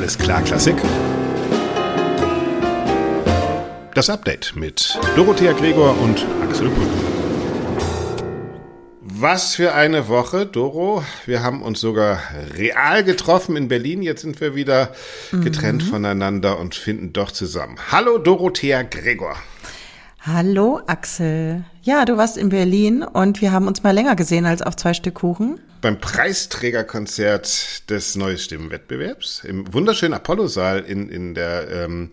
Alles klar, Klassik. Das Update mit Dorothea Gregor und Axel Brücken. Was für eine Woche, Doro. Wir haben uns sogar real getroffen in Berlin. Jetzt sind wir wieder getrennt mhm. voneinander und finden doch zusammen. Hallo, Dorothea Gregor. Hallo, Axel. Ja, du warst in Berlin und wir haben uns mal länger gesehen als auf zwei Stück Kuchen. Beim Preisträgerkonzert des Neues Stimmenwettbewerbs im wunderschönen Apollo-Saal in, in der ähm,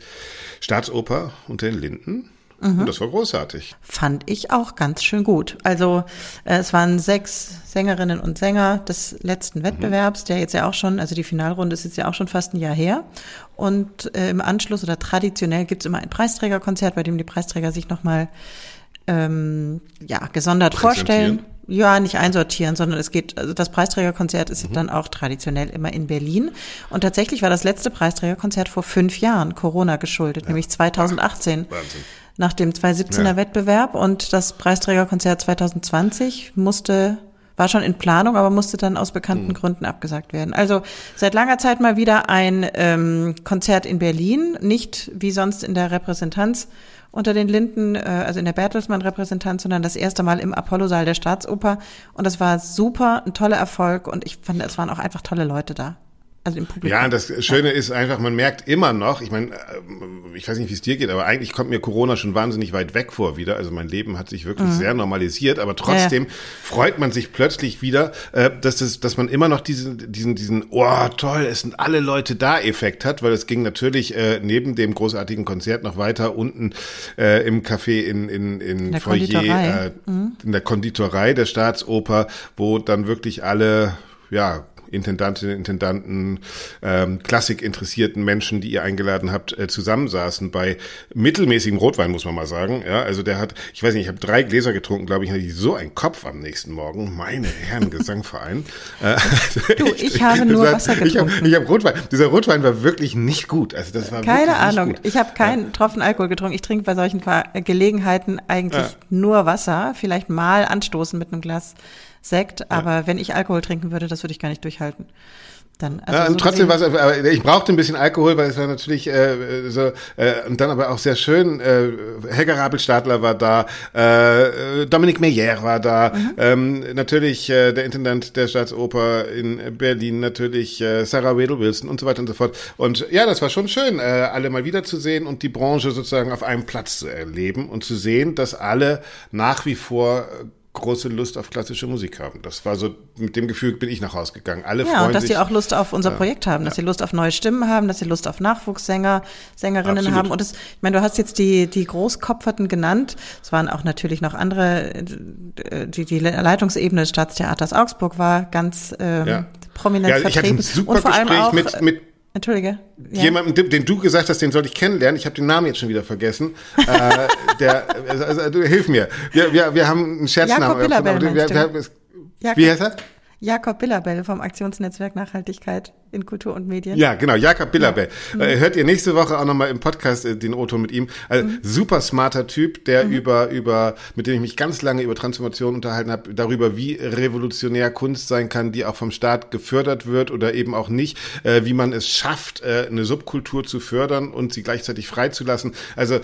Staatsoper unter den Linden. Mhm. Und das war großartig. Fand ich auch ganz schön gut. Also äh, es waren sechs Sängerinnen und Sänger des letzten Wettbewerbs, mhm. der jetzt ja auch schon, also die Finalrunde ist jetzt ja auch schon fast ein Jahr her. Und äh, im Anschluss oder traditionell gibt's immer ein Preisträgerkonzert, bei dem die Preisträger sich nochmal ähm, ja, gesondert vorstellen. Ja, nicht einsortieren, sondern es geht, also das Preisträgerkonzert ist mhm. dann auch traditionell immer in Berlin. Und tatsächlich war das letzte Preisträgerkonzert vor fünf Jahren Corona geschuldet, ja. nämlich 2018. Ach, Wahnsinn nach dem 2017er ja. Wettbewerb und das Preisträgerkonzert 2020 musste war schon in Planung, aber musste dann aus bekannten mhm. Gründen abgesagt werden. Also seit langer Zeit mal wieder ein ähm, Konzert in Berlin, nicht wie sonst in der Repräsentanz unter den Linden, äh, also in der Bertelsmann-Repräsentanz, sondern das erste Mal im Apollo-Saal der Staatsoper. Und das war super, ein toller Erfolg und ich fand, es waren auch einfach tolle Leute da. Also im Publikum. Ja, das Schöne ist einfach, man merkt immer noch, ich meine, äh, ich weiß nicht, wie es dir geht, aber eigentlich kommt mir Corona schon wahnsinnig weit weg vor wieder. Also mein Leben hat sich wirklich mhm. sehr normalisiert, aber trotzdem ja, ja. freut man sich plötzlich wieder, äh, dass, das, dass man immer noch diesen, diesen, diesen, oh toll, es sind alle Leute da Effekt hat, weil es ging natürlich äh, neben dem großartigen Konzert noch weiter unten äh, im Café in, in, in, in Foyer, äh, mhm. in der Konditorei der Staatsoper, wo dann wirklich alle, ja, Intendantinnen, Intendanten, ähm, klassikinteressierten Menschen, die ihr eingeladen habt, äh, zusammensaßen bei mittelmäßigem Rotwein, muss man mal sagen. Ja, also der hat, ich weiß nicht, ich habe drei Gläser getrunken, glaube ich, hatte ich so einen Kopf am nächsten Morgen. Meine Herren Gesangverein. äh, du, ich habe nur Wasser getrunken. Ich habe hab Rotwein. Dieser Rotwein war wirklich nicht gut. Also das war keine Ahnung. Ich habe keinen ja. Tropfen Alkohol getrunken. Ich trinke bei solchen Gelegenheiten eigentlich ja. nur Wasser. Vielleicht mal anstoßen mit einem Glas Sekt, aber ja. wenn ich Alkohol trinken würde, das würde ich gar nicht durchhalten. Dann, also ja, so trotzdem was, aber ich brauchte ein bisschen Alkohol, weil es war natürlich äh, so äh, und dann aber auch sehr schön. Äh, Helga Rabelstadler war da, äh, Dominique Meyer war da, mhm. ähm, natürlich äh, der Intendant der Staatsoper in Berlin, natürlich äh, Sarah Wedel Wilson und so weiter und so fort. Und ja, das war schon schön, äh, alle mal wiederzusehen und die Branche sozusagen auf einem Platz zu erleben und zu sehen, dass alle nach wie vor große Lust auf klassische Musik haben. Das war so, mit dem Gefühl bin ich nach Hause gegangen. Alle ja, freuen und dass sich, sie auch Lust auf unser ja, Projekt haben, dass ja. sie Lust auf neue Stimmen haben, dass sie Lust auf Nachwuchssänger, Sängerinnen Absolut. haben. Und das, ich meine, du hast jetzt die, die Großkopferten genannt. Es waren auch natürlich noch andere, äh, die, die Leitungsebene des Staatstheaters Augsburg war ganz ähm, prominent ja, vertreten. Ich hatte ein super und vor Gespräch allem auch, mit, mit Entschuldige. Ja. Jemanden, den du gesagt hast, den soll ich kennenlernen. Ich habe den Namen jetzt schon wieder vergessen. äh, der, also, also, hilf mir. Wir, wir, wir haben einen Scherznamen. Jakob Billerberg, wir, wir, wir, wie heißt er? Jakob Billerbell vom Aktionsnetzwerk Nachhaltigkeit in Kultur und Medien. Ja, genau, Jakob Billerbell. Ja. Äh, hört ihr nächste Woche auch nochmal im Podcast äh, den Otto mit ihm. Also, mhm. Super smarter Typ, der mhm. über, über, mit dem ich mich ganz lange über Transformation unterhalten habe, darüber, wie revolutionär Kunst sein kann, die auch vom Staat gefördert wird oder eben auch nicht, äh, wie man es schafft, äh, eine Subkultur zu fördern und sie gleichzeitig freizulassen. Also äh,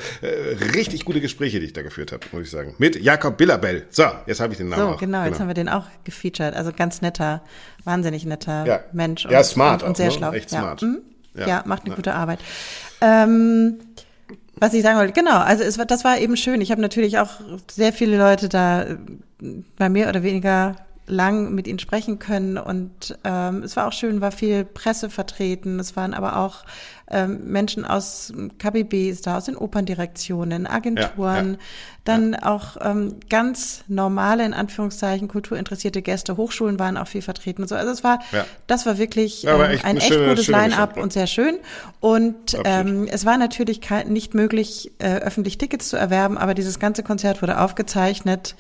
richtig gute Gespräche, die ich da geführt habe, muss ich sagen. Mit Jakob Billerbell. So, jetzt habe ich den Namen so, auch. genau, jetzt genau. haben wir den auch gefeatured. Also ganz netter, wahnsinnig netter ja. Mensch. Und, ja, smart und, und sehr ne? schlau. Echt ja. smart. Mhm. Ja. ja. macht eine ja. gute Arbeit. Ähm, was ich sagen wollte, genau, also es, das war eben schön. Ich habe natürlich auch sehr viele Leute da äh, bei mehr oder weniger lang mit ihnen sprechen können und ähm, es war auch schön, war viel Presse vertreten. Es waren aber auch ähm, Menschen aus KBBs da, aus den Operndirektionen, Agenturen, ja, ja, dann ja. auch ähm, ganz normale, in Anführungszeichen, kulturinteressierte Gäste, Hochschulen waren auch viel vertreten. So, also es war, das war wirklich ähm, echt ein echt schöne, gutes Line-up und sehr schön. Und ähm, es war natürlich nicht möglich, äh, öffentlich Tickets zu erwerben, aber dieses ganze Konzert wurde aufgezeichnet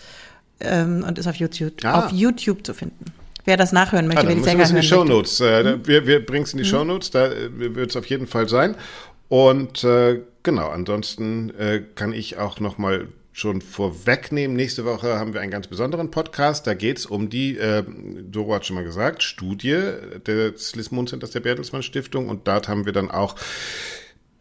ähm, und ist auf YouTube, ah. auf YouTube zu finden. Wer das nachhören möchte, ah, wer die Sänger hören in die Show Notes. Äh, hm? Wir, wir bringen es in die hm? Show Notes, da äh, wird es auf jeden Fall sein. Und äh, genau, ansonsten äh, kann ich auch noch mal schon vorwegnehmen. Nächste Woche haben wir einen ganz besonderen Podcast. Da geht es um die, äh, Doro hat schon mal gesagt, Studie des Lismon Centers der Bertelsmann Stiftung. Und dort haben wir dann auch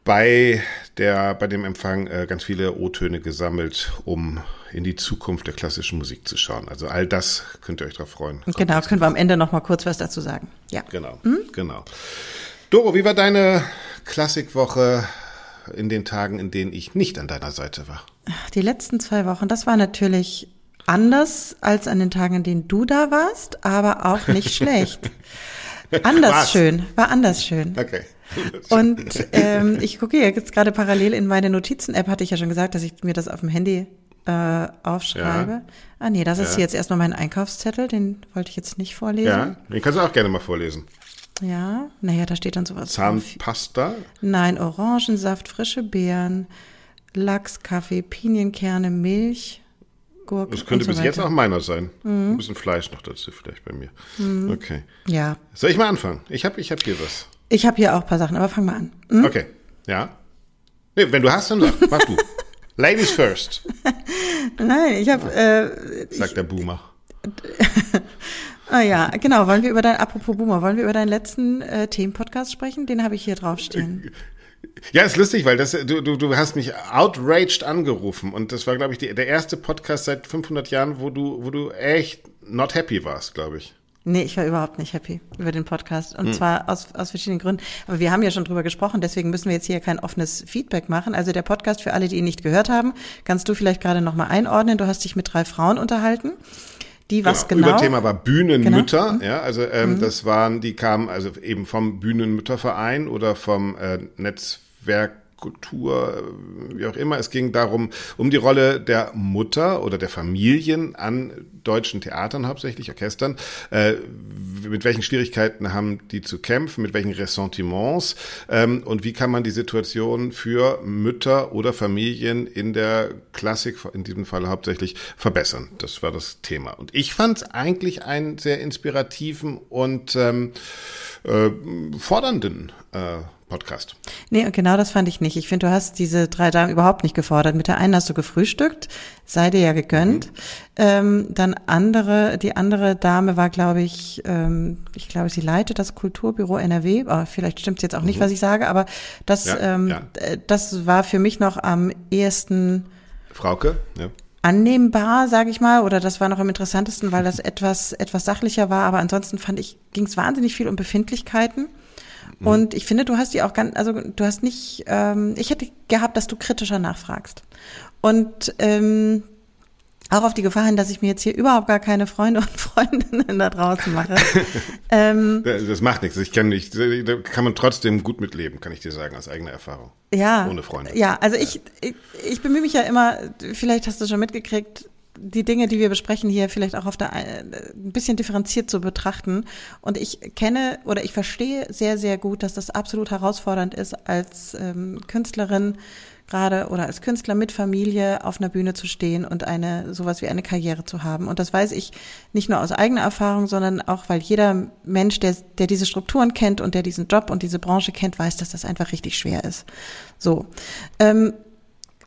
bei der, bei dem Empfang äh, ganz viele O-Töne gesammelt, um in die Zukunft der klassischen Musik zu schauen. Also all das könnt ihr euch darauf freuen. Genau, können wir am Ende noch mal kurz was dazu sagen. Ja. Genau, hm? genau. Doro, wie war deine Klassikwoche in den Tagen, in denen ich nicht an deiner Seite war? Die letzten zwei Wochen, das war natürlich anders als an den Tagen, in denen du da warst, aber auch nicht schlecht. Anders Was? schön, war anders schön. Okay. Und ähm, ich gucke jetzt gerade parallel in meine Notizen-App, hatte ich ja schon gesagt, dass ich mir das auf dem Handy äh, aufschreibe. Ja. Ah nee, das ist ja. jetzt erstmal mein Einkaufszettel, den wollte ich jetzt nicht vorlesen. Ja, den kannst du auch gerne mal vorlesen. Ja, naja, da steht dann sowas. Zahnpasta? Nein, Orangensaft, frische Beeren, Lachs, Kaffee, Pinienkerne, Milch, Gurken. Das könnte so bis weiter. jetzt auch meiner sein. Mhm. Ein bisschen Fleisch noch dazu vielleicht bei mir. Mhm. Okay. Ja. Soll ich mal anfangen? Ich habe ich hab hier was. Ich habe hier auch ein paar Sachen, aber fang mal an. Mhm. Okay. Ja. Nee, wenn du hast, dann sag. Mach du. Ladies first. Nein, ich habe. Äh, Sagt der Boomer. ah ja, genau. Wollen wir über dein, apropos Boomer, wollen wir über deinen letzten äh, Themenpodcast sprechen? Den habe ich hier draufstehen. Ja, ist lustig, weil das, du, du, du hast mich outraged angerufen und das war, glaube ich, die, der erste Podcast seit 500 Jahren, wo du, wo du echt not happy warst, glaube ich. Nee, ich war überhaupt nicht happy über den Podcast. Und hm. zwar aus, aus verschiedenen Gründen. Aber wir haben ja schon drüber gesprochen, deswegen müssen wir jetzt hier kein offenes Feedback machen. Also der Podcast für alle, die ihn nicht gehört haben, kannst du vielleicht gerade nochmal einordnen. Du hast dich mit drei Frauen unterhalten. Die was genau? genau? Überthema war Bühnenmütter, genau. Mhm. ja, also ähm, mhm. das waren, die kamen also eben vom Bühnenmütterverein oder vom äh, Netzwerk Kultur, wie auch immer. Es ging darum, um die Rolle der Mutter oder der Familien an deutschen Theatern, hauptsächlich Orchestern. Äh, mit welchen Schwierigkeiten haben die zu kämpfen, mit welchen Ressentiments ähm, und wie kann man die Situation für Mütter oder Familien in der Klassik, in diesem Fall hauptsächlich, verbessern. Das war das Thema. Und ich fand es eigentlich einen sehr inspirativen und ähm, äh, fordernden äh, Podcast. Nee, genau das fand ich nicht. Ich finde, du hast diese drei Damen überhaupt nicht gefordert. Mit der einen hast du gefrühstückt, sei dir ja gegönnt. Mhm. Ähm, dann andere, die andere Dame war, glaube ich, ähm, ich glaube, sie leitet das Kulturbüro NRW. Oh, vielleicht stimmt es jetzt auch nicht, mhm. was ich sage, aber das, ja, ähm, ja. Äh, das war für mich noch am ehesten. Frauke, ja annehmbar, sage ich mal, oder das war noch am interessantesten, weil das etwas etwas sachlicher war. Aber ansonsten fand ich, ging es wahnsinnig viel um Befindlichkeiten. Mhm. Und ich finde, du hast die auch ganz, also du hast nicht, ähm, ich hätte gehabt, dass du kritischer nachfragst. Und ähm, auch auf die Gefahr hin, dass ich mir jetzt hier überhaupt gar keine Freunde und Freundinnen da draußen mache. ähm, das macht nichts. Ich kann nicht, da kann man trotzdem gut mitleben, kann ich dir sagen, aus eigener Erfahrung. Ja. Ohne Freunde. Ja, also ich, ich, ich bemühe mich ja immer, vielleicht hast du schon mitgekriegt, die Dinge, die wir besprechen hier, vielleicht auch auf der ein bisschen differenziert zu betrachten. Und ich kenne oder ich verstehe sehr, sehr gut, dass das absolut herausfordernd ist, als ähm, Künstlerin gerade oder als Künstler mit Familie auf einer Bühne zu stehen und eine sowas wie eine Karriere zu haben. Und das weiß ich nicht nur aus eigener Erfahrung, sondern auch, weil jeder Mensch, der, der diese Strukturen kennt und der diesen Job und diese Branche kennt, weiß, dass das einfach richtig schwer ist. So. Ähm,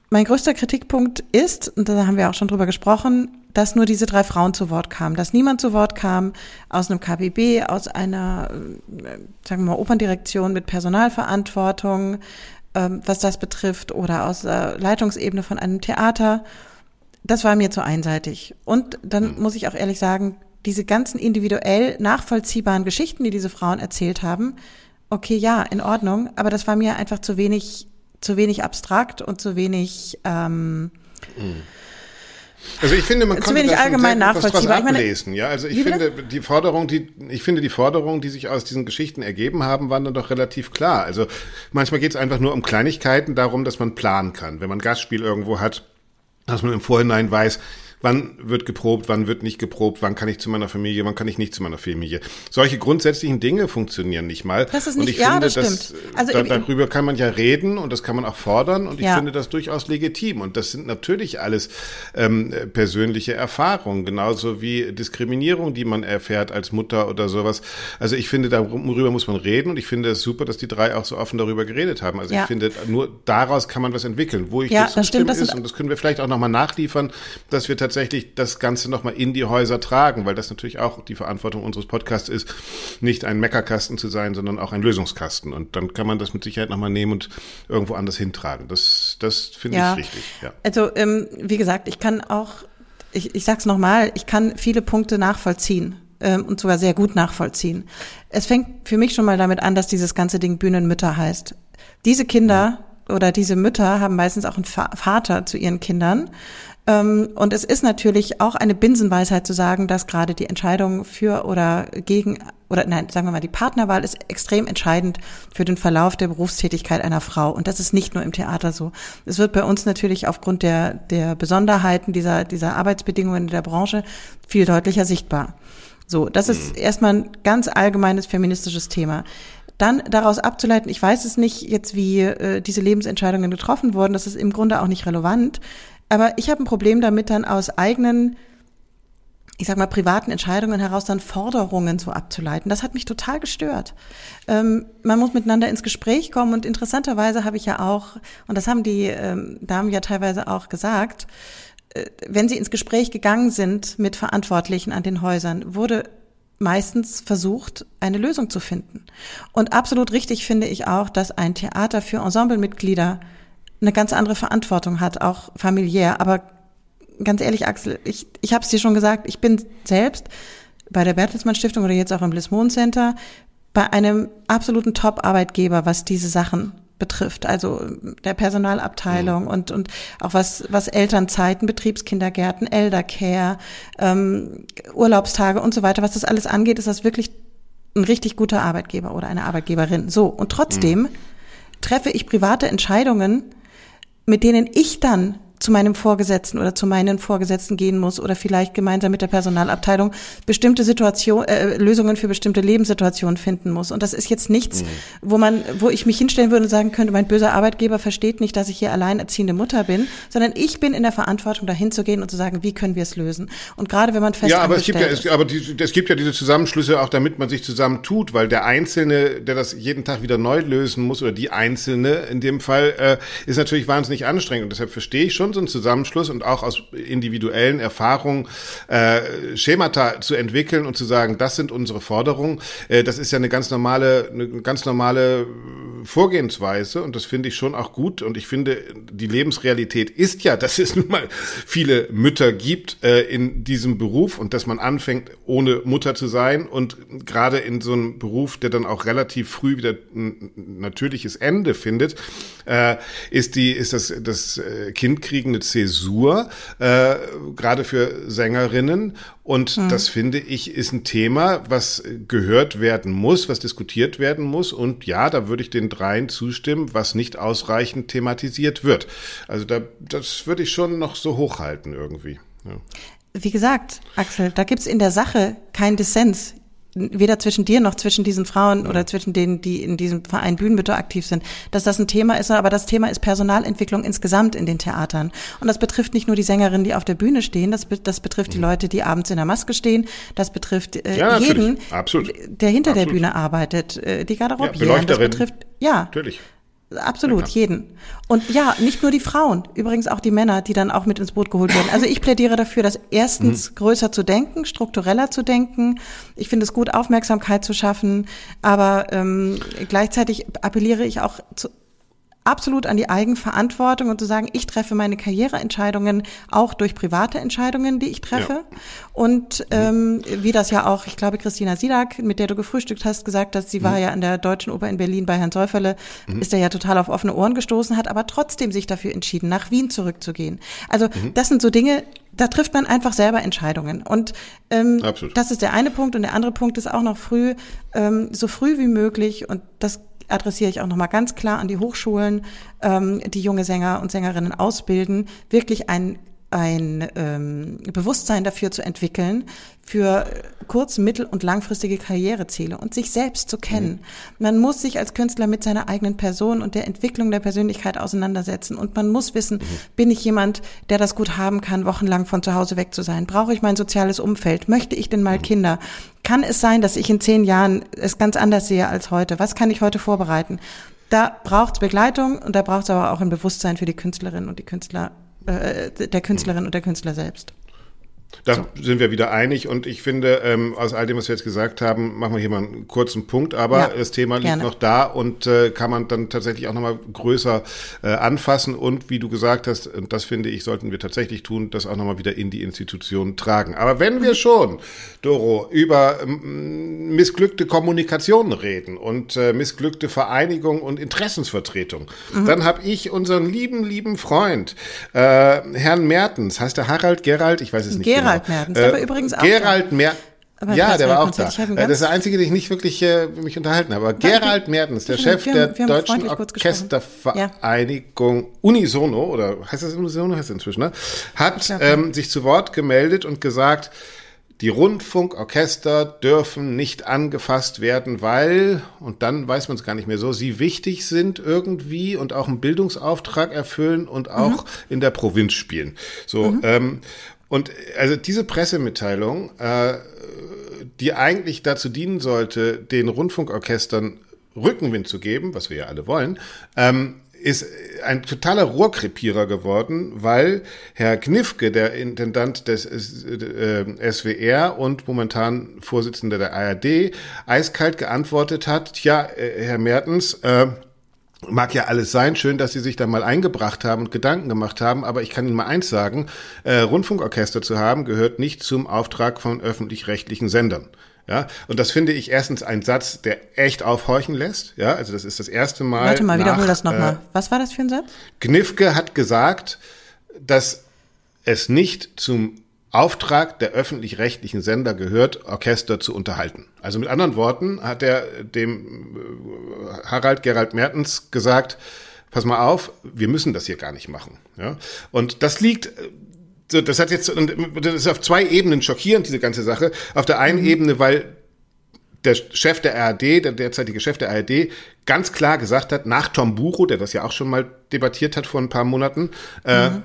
mein größter Kritikpunkt ist, und da haben wir auch schon drüber gesprochen, dass nur diese drei Frauen zu Wort kamen, dass niemand zu Wort kam aus einem KBB, aus einer, äh, sagen wir mal, Operndirektion mit Personalverantwortung, ähm, was das betrifft, oder aus der Leitungsebene von einem Theater. Das war mir zu einseitig. Und dann mhm. muss ich auch ehrlich sagen, diese ganzen individuell nachvollziehbaren Geschichten, die diese Frauen erzählt haben, okay, ja, in Ordnung, aber das war mir einfach zu wenig zu wenig abstrakt und zu wenig ähm, also ich finde, man kann zu wenig allgemein nachvollziehbar. ablesen. Ja, also ich finde die Forderung, die ich finde die Forderungen, die sich aus diesen Geschichten ergeben haben, waren dann doch relativ klar. Also manchmal geht es einfach nur um Kleinigkeiten, darum, dass man planen kann. Wenn man Gastspiel irgendwo hat, dass man im Vorhinein weiß, wann wird geprobt, wann wird nicht geprobt, wann kann ich zu meiner Familie, wann kann ich nicht zu meiner Familie. Solche grundsätzlichen Dinge funktionieren nicht mal. Das ist nicht, und ich ja, finde, das stimmt. Also da, darüber kann man ja reden und das kann man auch fordern und ich Ja. finde das durchaus legitim. Und das sind natürlich alles ähm, persönliche Erfahrungen, genauso wie Diskriminierung, die man erfährt als Mutter oder sowas. Also ich finde, darüber muss man reden und ich finde es super, dass die drei auch so offen darüber geredet haben. Also Ja. ich finde, nur daraus kann man was entwickeln. Wo ich Ja, das zustimme, stimmt, das ist, und das können wir vielleicht auch nochmal nachliefern, dass wir tatsächlich das Ganze nochmal in die Häuser tragen, weil das natürlich auch die Verantwortung unseres Podcasts ist, nicht ein Meckerkasten zu sein, sondern auch ein Lösungskasten. Und dann kann man das mit Sicherheit nochmal nehmen und irgendwo anders hintragen. Das, das finde Ja. ich richtig. Ja. Also, ähm, wie gesagt, ich kann auch, ich, ich sag's nochmal, ich kann viele Punkte nachvollziehen ähm, und sogar sehr gut nachvollziehen. Es fängt für mich schon mal damit an, dass dieses ganze Ding Bühnenmütter heißt. Diese Kinder oder diese Mütter haben meistens auch einen Va- Vater zu ihren Kindern. Ähm, und es ist natürlich auch eine Binsenweisheit zu sagen, dass gerade die Entscheidung für oder gegen oder nein, sagen wir mal, die Partnerwahl ist extrem entscheidend für den Verlauf der Berufstätigkeit einer Frau. Und das ist nicht nur im Theater so. Es wird bei uns natürlich aufgrund der, der Besonderheiten dieser, dieser Arbeitsbedingungen in der Branche viel deutlicher sichtbar. So, das ist erstmal ein ganz allgemeines feministisches Thema. Dann daraus abzuleiten, ich weiß es nicht jetzt, wie äh, diese Lebensentscheidungen getroffen wurden, das ist im Grunde auch nicht relevant. Aber ich habe ein Problem damit, dann aus eigenen, ich sag mal, privaten Entscheidungen heraus dann Forderungen so abzuleiten. Das hat mich total gestört. Ähm, man muss miteinander ins Gespräch kommen und interessanterweise habe ich ja auch, und das haben die ähm, Damen ja teilweise auch gesagt, äh, wenn sie ins Gespräch gegangen sind mit Verantwortlichen an den Häusern, wurde meistens versucht, eine Lösung zu finden. Und absolut richtig finde ich auch, dass ein Theater für Ensemblemitglieder eine ganz andere Verantwortung hat, auch familiär. Aber ganz ehrlich, Axel, ich, ich habe es dir schon gesagt, ich bin selbst bei der Bertelsmann Stiftung oder jetzt auch im Lismon Center bei einem absoluten Top-Arbeitgeber, was diese Sachen betrifft, also der Personalabteilung und und auch was was Elternzeiten, Betriebskindergärten, Eldercare, ähm, Urlaubstage und so weiter, was das alles angeht, ist das wirklich ein richtig guter Arbeitgeber oder eine Arbeitgeberin. So und trotzdem treffe ich private Entscheidungen, mit denen ich dann zu meinem Vorgesetzten oder zu meinen Vorgesetzten gehen muss oder vielleicht gemeinsam mit der Personalabteilung bestimmte Situation, äh, Lösungen für bestimmte Lebenssituationen finden muss. Und das ist jetzt nichts, wo man, wo ich mich hinstellen würde und sagen könnte, mein böser Arbeitgeber versteht nicht, dass ich hier alleinerziehende Mutter bin, sondern ich bin in der Verantwortung, dahin zu gehen und zu sagen, wie können wir es lösen? Und gerade wenn man fest Ja, aber es gibt ja, es, aber die, es gibt ja diese Zusammenschlüsse auch, damit man sich zusammentut, weil der Einzelne, der das jeden Tag wieder neu lösen muss, oder die Einzelne in dem Fall, äh, ist natürlich wahnsinnig anstrengend. Und deshalb verstehe ich schon so einen Zusammenschluss und auch aus individuellen Erfahrungen äh, Schemata zu entwickeln und zu sagen, das sind unsere Forderungen. Äh, das ist ja eine ganz normale, eine ganz normale Vorgehensweise und das finde ich schon auch gut. Und ich finde, die Lebensrealität ist ja, dass es nun mal viele Mütter gibt äh, in diesem Beruf und dass man anfängt, ohne Mutter zu sein und gerade in so einem Beruf, der dann auch relativ früh wieder ein natürliches Ende findet, äh, ist die, ist das, das äh, Kindkriegen eine Zäsur, äh, gerade für Sängerinnen. Und das finde ich ist ein Thema, was gehört werden muss, was diskutiert werden muss. Und ja, da würde ich den dreien zustimmen, was nicht ausreichend thematisiert wird. Also da, das würde ich schon noch so hochhalten irgendwie. Ja. Wie gesagt, Axel, da gibt's in der Sache keinen Dissens. Weder zwischen dir noch zwischen diesen Frauen oder zwischen denen, die in diesem Verein Bühnenmütter aktiv sind, dass das ein Thema ist, aber das Thema ist Personalentwicklung insgesamt in den Theatern. Und das betrifft nicht nur die Sängerinnen, die auf der Bühne stehen, das, das betrifft die Leute, die abends in der Maske stehen, das betrifft äh, Mhm. Ja, jeden, der hinter der Absolut. Bühne arbeitet, äh, die Garderobieren, das Beleuchterinnen. betrifft, ja, Natürlich. Absolut, jeden. Und ja, nicht nur die Frauen, übrigens auch die Männer, die dann auch mit ins Boot geholt werden. Also ich plädiere dafür, dass erstens Mhm. größer zu denken, struktureller zu denken. Ich finde es gut, Aufmerksamkeit zu schaffen, aber ähm, gleichzeitig appelliere ich auch zu, absolut an die Eigenverantwortung und zu sagen, ich treffe meine Karriereentscheidungen auch durch private Entscheidungen, die ich treffe. Ja. Und ähm, wie das ja auch, ich glaube, Christina Sidak, mit der du gefrühstückt hast, gesagt hast, sie war ja an der Deutschen Oper in Berlin bei Herrn Säuferle, ist er ja total auf offene Ohren gestoßen, hat aber trotzdem sich dafür entschieden, nach Wien zurückzugehen. Also das sind so Dinge, da trifft man einfach selber Entscheidungen. Und ähm, Absolut. das ist der eine Punkt. Und der andere Punkt ist auch noch früh, ähm, so früh wie möglich, und das adressiere ich auch nochmal ganz klar an die Hochschulen, ähm, die junge Sänger und Sängerinnen ausbilden, wirklich ein ein ähm, Bewusstsein dafür zu entwickeln, für kurz-, mittel- und langfristige Karriereziele und sich selbst zu kennen. Mhm. Man muss sich als Künstler mit seiner eigenen Person und der Entwicklung der Persönlichkeit auseinandersetzen und man muss wissen, mhm. bin ich jemand, der das gut haben kann, wochenlang von zu Hause weg zu sein? Brauche ich mein soziales Umfeld? Möchte ich denn mal mhm. Kinder? Kann es sein, dass ich in zehn Jahren es ganz anders sehe als heute? Was kann ich heute vorbereiten? Da braucht es Begleitung und da braucht es aber auch ein Bewusstsein für die Künstlerin und die Künstler, äh, der Künstlerin und der Künstler selbst. Da so. sind wir wieder einig und ich finde, ähm, aus all dem, was wir jetzt gesagt haben, machen wir hier mal einen kurzen Punkt, aber ja, das Thema liegt gerne. noch da und äh, kann man dann tatsächlich auch nochmal größer äh, anfassen und wie du gesagt hast, und das finde ich, sollten wir tatsächlich tun, das auch nochmal wieder in die Institutionen tragen. Aber wenn wir schon, Doro, über ähm, missglückte Kommunikation reden und äh, missglückte Vereinigung und Interessensvertretung, mhm. dann habe ich unseren lieben, lieben Freund, äh, Herrn Mertens, heißt der Harald Gerald, ich weiß es nicht. Gerald genau. Mertens, der äh, war übrigens auch Gerald Mertens. ja, der war auch da. Äh, das ist der einzige, den ich nicht wirklich äh, mich unterhalten habe. Aber Gerald Mertens, der Chef der Deutschen Orchestervereinigung Unisono, oder heißt das Unisono, heißt das inzwischen, ne? hat ähm, sich zu Wort gemeldet und gesagt, die Rundfunkorchester dürfen nicht angefasst werden, weil, und dann weiß man es gar nicht mehr so, sie wichtig sind irgendwie und auch einen Bildungsauftrag erfüllen und auch mhm. in der Provinz spielen. So, mhm. ähm, und also diese Pressemitteilung, äh, die eigentlich dazu dienen sollte, den Rundfunkorchestern Rückenwind zu geben, was wir ja alle wollen, ähm, ist ein totaler Rohrkrepierer geworden, weil Herr Knifke, der Intendant des äh, SWR und momentan Vorsitzender der ARD, eiskalt geantwortet hat, tja, äh, Herr Mertens, äh, Mag ja alles sein, schön, dass Sie sich da mal eingebracht haben und Gedanken gemacht haben, aber ich kann Ihnen mal eins sagen, äh, Rundfunkorchester zu haben, gehört nicht zum Auftrag von öffentlich-rechtlichen Sendern. Ja, und das finde ich erstens ein Satz, der echt aufhorchen lässt. Ja, also das ist das erste Mal. Warte mal, nach, wiederhol das nochmal. Äh, Was war das für ein Satz? Gnifke hat gesagt, dass es nicht zum Auftrag der öffentlich-rechtlichen Sender gehört, Orchester zu unterhalten. Also mit anderen Worten hat er dem äh, Harald Gerald Mertens gesagt, pass mal auf, wir müssen das hier gar nicht machen. Ja? Und das liegt, so, das hat jetzt, das ist auf zwei Ebenen schockierend, diese ganze Sache. Auf der einen mhm. Ebene, weil der Chef der ARD, der derzeitige Chef der ARD, ganz klar gesagt hat, nach Tom Buro, der das ja auch schon mal debattiert hat vor ein paar Monaten, äh, mhm. äh,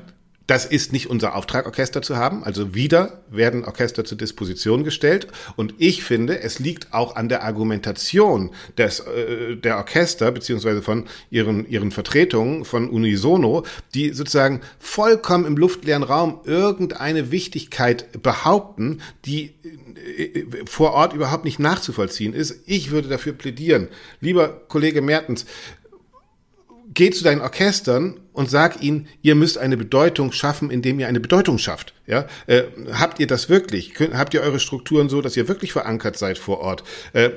das ist nicht unser Auftrag, Orchester zu haben. Also wieder werden Orchester zur Disposition gestellt. Und ich finde, es liegt auch an der Argumentation des, äh, der Orchester, beziehungsweise von ihren, ihren Vertretungen von Unisono, die sozusagen vollkommen im luftleeren Raum irgendeine Wichtigkeit behaupten, die äh, vor Ort überhaupt nicht nachzuvollziehen ist. Ich würde dafür plädieren. Lieber Kollege Mertens, geh zu deinen Orchestern und sag ihnen, ihr müsst eine Bedeutung schaffen, indem ihr eine Bedeutung schafft. Ja, äh, habt ihr das wirklich? Könnt, habt ihr eure Strukturen so, dass ihr wirklich verankert seid vor Ort? Äh,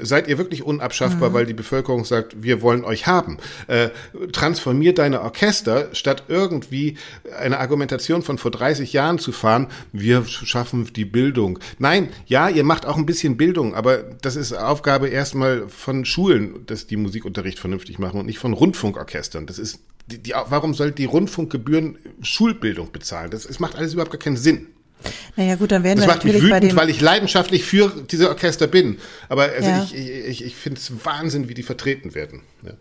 seid ihr wirklich unabschaffbar, mhm. weil die Bevölkerung sagt, wir wollen euch haben? Äh, transformiert deine Orchester, statt irgendwie eine Argumentation von vor 30 Jahren zu fahren, wir schaffen die Bildung. Nein, ja, ihr macht auch ein bisschen Bildung, aber das ist Aufgabe erstmal von Schulen, dass die Musikunterricht vernünftig machen und nicht von Rundfunkorchestern. Das ist die, die, warum soll die Rundfunkgebühren Schulbildung bezahlen? Das, das macht alles überhaupt gar keinen Sinn. Naja gut, dann werden das wir macht mich wütend, weil ich leidenschaftlich für diese Orchester bin. Aber also ja. ich, ich, ich finde es Wahnsinn, wie die vertreten werden. Ja.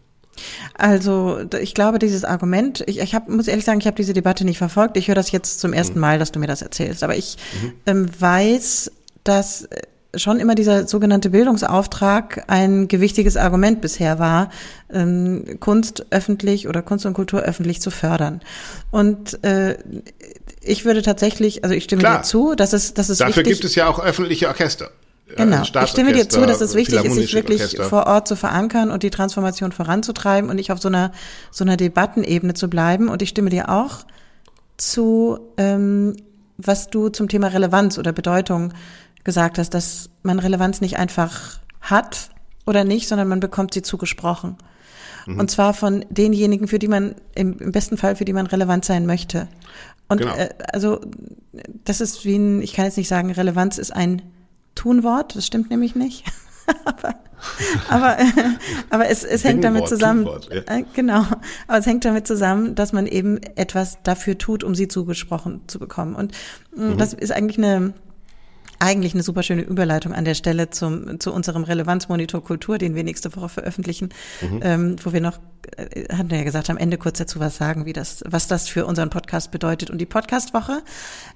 Also ich glaube, dieses Argument, ich, ich hab, muss ehrlich sagen, ich habe diese Debatte nicht verfolgt. Ich höre das jetzt zum ersten mhm. Mal, dass du mir das erzählst. Aber ich mhm. ähm, weiß, dass schon immer dieser sogenannte Bildungsauftrag ein gewichtiges Argument bisher war, ähm, Kunst öffentlich oder Kunst und Kultur öffentlich zu fördern. Und äh, ich würde tatsächlich, also ich stimme Klar. dir zu, dass es, dass es Dafür wichtig, gibt es ja auch öffentliche Orchester. Genau. Ich stimme dir zu, dass es wichtig ist, sich wirklich Orchester. vor Ort zu verankern und die Transformation voranzutreiben und nicht auf so einer so einer Debattenebene zu bleiben. Und ich stimme dir auch zu, ähm, was du zum Thema Relevanz oder Bedeutung gesagt hast, dass man Relevanz nicht einfach hat oder nicht, sondern man bekommt sie zugesprochen. Mhm. Und zwar von denjenigen, für die man, im, im, besten Fall, für die man relevant sein möchte. Und genau. äh, also das ist wie ein, ich kann jetzt nicht sagen, Relevanz ist ein Tunwort, das stimmt nämlich nicht. Aber aber, aber es, es hängt damit zusammen, ja. äh, genau, aber es hängt damit zusammen, dass man eben etwas dafür tut, um sie zugesprochen zu bekommen. Und mm, mhm. das ist eigentlich eine, eigentlich eine super schöne Überleitung an der Stelle zum, zu unserem Relevanzmonitor Kultur, den wir nächste Woche veröffentlichen, mhm. ähm, wo wir noch, äh, hatten wir ja gesagt, am Ende kurz dazu was sagen, wie das, was das für unseren Podcast bedeutet und die Podcastwoche.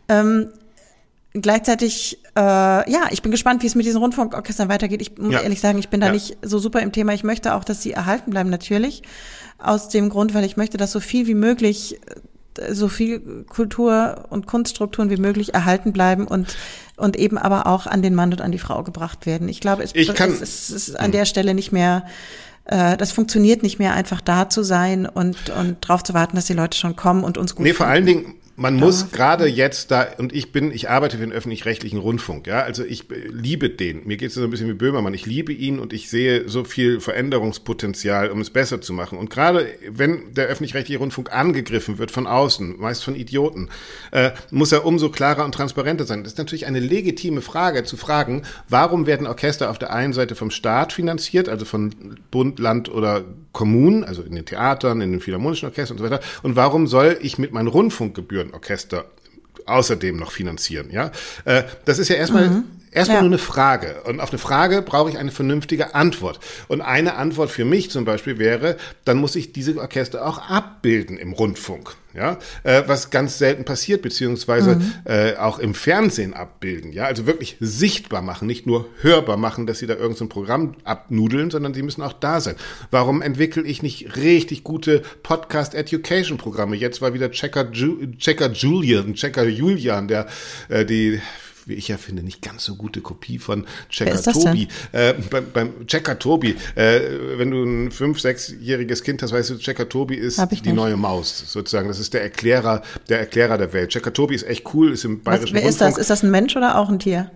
Ähm, gleichzeitig, äh, ja, ich bin gespannt, wie es mit diesen Rundfunkorchestern weitergeht. Ich muss ja. ehrlich sagen, ich bin da ja. nicht so super im Thema. Ich möchte auch, dass sie erhalten bleiben, natürlich. Aus dem Grund, weil ich möchte, dass so viel wie möglich so viel Kultur und Kunststrukturen wie möglich erhalten bleiben und und eben aber auch an den Mann und an die Frau gebracht werden. Ich glaube, es, ich kann, es, es ist an der Stelle nicht mehr äh, das funktioniert nicht mehr, einfach da zu sein und, und drauf zu warten, dass die Leute schon kommen und uns gut Nee, vor allen Dingen, man muss gerade jetzt da, und ich bin, ich arbeite für den öffentlich-rechtlichen Rundfunk, ja, also ich liebe den. Mir geht es so ein bisschen wie Böhmermann. Ich liebe ihn und ich sehe so viel Veränderungspotenzial, um es besser zu machen. Und gerade wenn der öffentlich-rechtliche Rundfunk angegriffen wird von außen, meist von Idioten, äh, muss er umso klarer und transparenter sein. Das ist natürlich eine legitime Frage zu fragen, warum werden Orchester auf der einen Seite vom Staat finanziert, also von Bund, Land oder Kommunen, also in den Theatern, in den Philharmonischen Orchestern und so weiter, und warum soll ich mit meinen Rundfunkgebühren Orchester außerdem noch finanzieren. Ja, äh, das ist ja erstmal mhm. Erstmal ja. nur eine Frage und auf eine Frage brauche ich eine vernünftige Antwort. Und eine Antwort für mich zum Beispiel wäre, dann muss ich diese Orchester auch abbilden im Rundfunk ja, äh, was ganz selten passiert, beziehungsweise mhm. äh, auch im Fernsehen abbilden, ja, also wirklich sichtbar machen, nicht nur hörbar machen, dass sie da irgendein so Programm abnudeln, sondern sie müssen auch da sein. Warum entwickle ich nicht richtig gute Podcast-Education-Programme? Jetzt war wieder Checker, Ju Checker Julian, Checker Julian, der äh, die wie ich ja finde, nicht ganz so gute Kopie von Checker Tobi. Äh, beim, beim Checker Tobi, äh, wenn du ein fünf-, sechsjähriges Kind hast, weißt du, Checker Tobi ist die nicht. neue Maus, sozusagen. Das ist der Erklärer, der Erklärer der Welt. Checker Tobi ist echt cool, ist im bayerischen Was, Wer Rundfunk. ist das? Ist das ein Mensch oder auch ein Tier?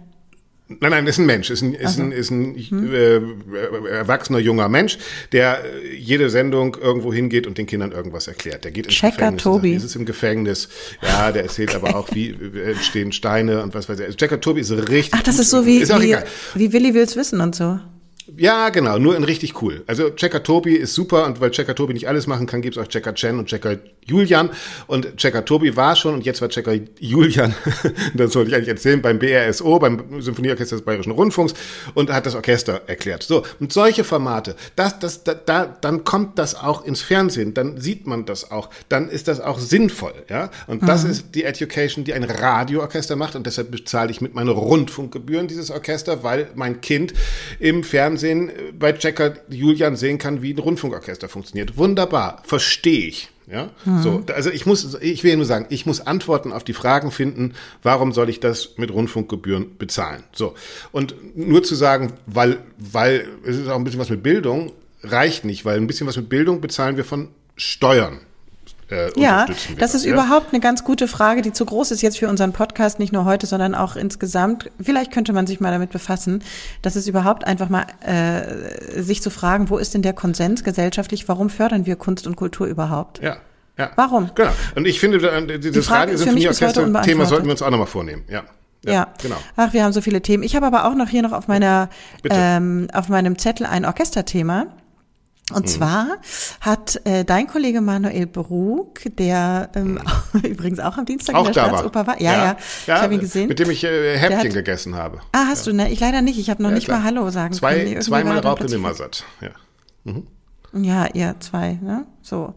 Nein, nein, ist ein Mensch, ist ein, ist so. ein, ist ein hm. äh, erwachsener junger Mensch, der äh, jede Sendung irgendwo hingeht und den Kindern irgendwas erklärt. Der geht ins Checker Gefängnis. Tobi. Ist im Gefängnis. Ja, der erzählt okay. aber auch, wie entstehen Steine und was weiß ich. Checker Tobi ist richtig. Ach, das ist so wie, ist wie, wie Willi will's wissen und so. Ja, genau, nur in richtig cool. Also Checker Tobi ist super und weil Checker Tobi nicht alles machen kann, gibt's auch Checker Chen und Checker Julian. Und Checker Tobi war schon und jetzt war Checker Julian, das sollte ich eigentlich erzählen, beim BRSO, beim Symphonieorchester des Bayerischen Rundfunks und hat das Orchester erklärt. So, und solche Formate, das, das, da, da, dann kommt das auch ins Fernsehen, dann sieht man das auch, dann ist das auch sinnvoll, ja. Und das mhm. ist die Education, die ein Radioorchester macht und deshalb bezahle ich mit meinen Rundfunkgebühren dieses Orchester, weil mein Kind im Fernsehen Fernsehen äh, bei Checker Julian sehen kann, wie ein Rundfunkorchester funktioniert. Wunderbar, verstehe ich. Ja, mhm. so, also ich muss, ich will nur sagen, ich muss Antworten auf die Fragen finden, warum soll ich das mit Rundfunkgebühren bezahlen? So. Und nur zu sagen, weil, weil, es ist auch ein bisschen was mit Bildung, reicht nicht, weil ein bisschen was mit Bildung bezahlen wir von Steuern äh, ja, das ist ja? überhaupt eine ganz gute Frage, die zu groß ist jetzt für unseren Podcast, nicht nur heute, sondern auch insgesamt. Vielleicht könnte man sich mal damit befassen, dass es überhaupt einfach mal äh, sich zu fragen, wo ist denn der Konsens gesellschaftlich, warum fördern wir Kunst und Kultur überhaupt? Ja. Ja. Warum? Genau. Und ich finde, dieses Radio-Symphonieorchester-Thema sollten wir uns auch nochmal vornehmen. Ja. Ja, ja, genau. Ach, wir haben so viele Themen. Ich habe aber auch noch hier noch auf meiner, ähm, auf meinem Zettel ein Orchesterthema. Und mhm. zwar hat äh, dein Kollege Manuel Brug, der ähm, mhm. übrigens auch am Dienstag auch in der Staatsoper war, ja, ja, ja, ja ich habe ihn gesehen, mit dem ich äh, Häppchen hat, gegessen habe. Ah, hast ja. du? Ne, ich leider nicht. Ich habe noch ja, nicht klar. mal Hallo sagen zwei, können. Nee, zweimal Raupe Nimmersatt. Ja. Mhm. Ja, ihr zwei, ne? So.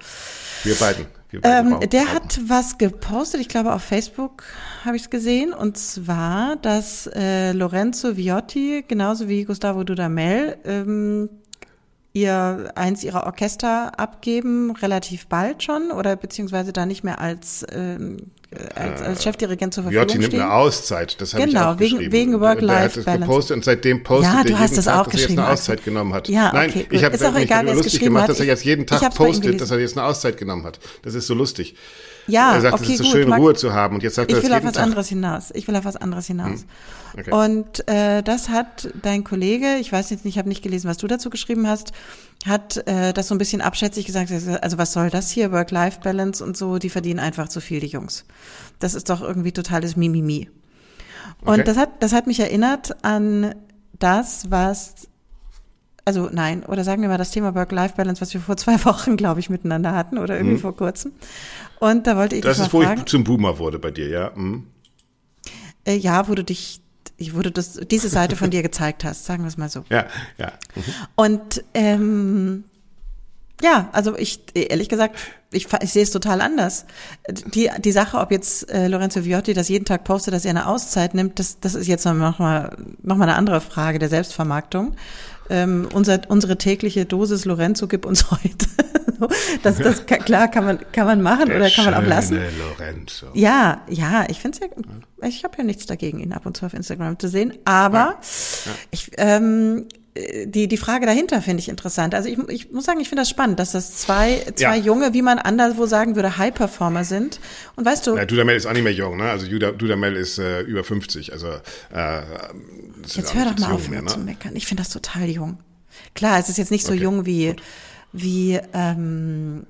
Wir beiden. Wir beiden ähm, der hat was gepostet, ich glaube auf Facebook habe ich es gesehen, und zwar, dass äh, Lorenzo Viotti, genauso wie Gustavo Dudamel, ähm, ihr eins ihrer Orchester abgeben, relativ bald schon, oder beziehungsweise da nicht mehr als, ähm, als, als Chefdirigent zur Verfügung Jotti nimmt eine Auszeit, das habe genau, ich auch wegen, geschrieben. wegen Work-Life-Balance. gepostet und seitdem postet ja, du hast das Tag, auch dass er jetzt eine Auszeit genommen hat. Ja, Nein, okay, ich habe mich egal, lustig gemacht, hat. dass er jetzt jeden Tag postet, dass er jetzt eine Auszeit genommen hat. Das ist so lustig. Ja, er sagt, okay, es ist so gut, schön, Ruhe zu haben. Und jetzt sagt ich er will auf was Tag. anderes hinaus. Ich will auf was anderes hinaus. Hm. Okay. Und äh, das hat dein Kollege, ich weiß jetzt nicht, ich habe nicht gelesen, was du dazu geschrieben hast, hat äh, das so ein bisschen abschätzig gesagt. Also was soll das hier, Work-Life-Balance und so? Die verdienen einfach zu viel, die Jungs. Das ist doch irgendwie totales Mimimi. Und okay. das hat, das hat mich erinnert an das, was Also nein, oder sagen wir mal das Thema Work-Life-Balance, was wir vor zwei Wochen, glaube ich, miteinander hatten oder irgendwie mhm. vor kurzem. Und da wollte ich das dich ist, mal fragen. wo ich zum Boomer wurde bei dir, ja. Mhm. Äh, ja, wo du dich, ich wurde das, diese Seite von dir gezeigt hast, sagen wir es mal so. Ja, ja. Mhm. Und ähm, ja, also ich, ehrlich gesagt, ich, ich sehe es total anders. Die, die Sache, ob jetzt äh, Lorenzo Viotti das jeden Tag postet, dass er eine Auszeit nimmt, das, das ist jetzt nochmal noch mal eine andere Frage der Selbstvermarktung. Ähm, unser, unsere tägliche Dosis Lorenzo gibt uns heute. das, das klar kann man kann man machen der oder kann man auch lassen. Lorenzo. Ja, ja, ich finde es ja, ich habe ja nichts dagegen, ihn ab und zu auf Instagram zu sehen, aber ja. Ja. ich ähm, die, die Frage dahinter finde ich interessant. Also ich, ich muss sagen, ich finde das spannend, dass das zwei, zwei ja. junge, wie man anderswo sagen würde, High-Performer sind. Und weißt du. Ja, Dudamel ist auch nicht mehr jung, ne? Also Dudamel ist äh, über 50. Also äh, Jetzt hör doch mal auf, mehr, ne? zu meckern. Ich finde das total jung. Klar, es ist jetzt nicht so okay. jung wie, wie ähm,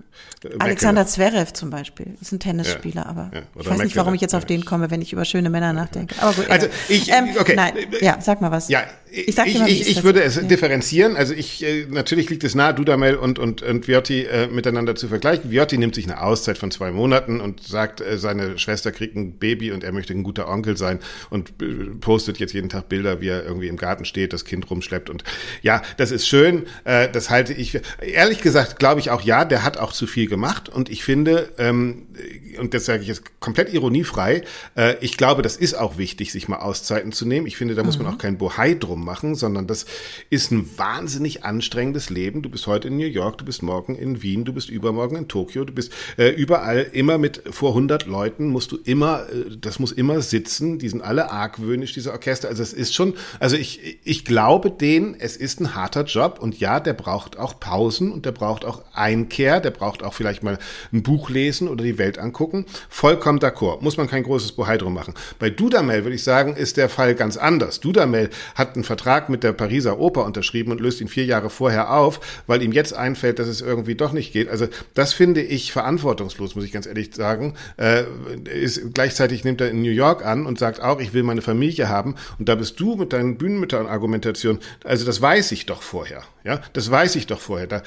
Alexander Zverev zum Beispiel ist ein Tennisspieler, ja, aber ja. ich weiß nicht, warum ich jetzt auf den komme, wenn ich über schöne Männer nachdenke. Aber gut. Also ich, ähm, okay. Nein, ja, sag mal was. Ja, ich, ich, mal, ich, ich würde es ja. differenzieren. Also ich, äh, natürlich liegt es nahe, Dudamel und, und, und Viotti äh, miteinander zu vergleichen. Viotti nimmt sich eine Auszeit von zwei Monaten und sagt, äh, seine Schwester kriegt ein Baby und er möchte ein guter Onkel sein und äh, postet jetzt jeden Tag Bilder, wie er irgendwie im Garten steht, das Kind rumschleppt und ja, das ist schön. Äh, das halte ich, ehrlich gesagt, glaube ich auch, ja, der hat auch zu viel gemacht. Und ich finde, ähm, und das sage ich jetzt komplett ironiefrei, äh, ich glaube, das ist auch wichtig, sich mal Auszeiten zu nehmen. Ich finde, da muss mhm. man auch kein Bohai drum machen, sondern das ist ein wahnsinnig anstrengendes Leben. Du bist heute in New York, du bist morgen in Wien, du bist übermorgen in Tokio, du bist äh, überall immer mit vor 100 Leuten, musst du immer, äh, das muss immer sitzen. Die sind alle argwöhnisch, diese Orchester. Also es ist schon, also ich, ich glaube denen, es ist ein harter Job und ja, der braucht auch Pausen und der braucht auch Einkehr, der braucht auch vielleicht mal ein Buch lesen oder die Welt angucken. Vollkommen d'accord. Muss man kein großes Bohai drum machen. Bei Dudamel würde ich sagen, ist der Fall ganz anders. Dudamel hat einen Vertrag mit der Pariser Oper unterschrieben und löst ihn vier Jahre vorher auf, weil ihm jetzt einfällt, dass es irgendwie doch nicht geht. Also das finde ich verantwortungslos, muss ich ganz ehrlich sagen. Äh, ist, gleichzeitig nimmt er in New York an und sagt auch, ich will meine Familie haben. Und da bist du mit deinen Bühnenmüttern-Argumentation. Also das weiß ich doch vorher. Ja, das weiß ich doch vorher. Da,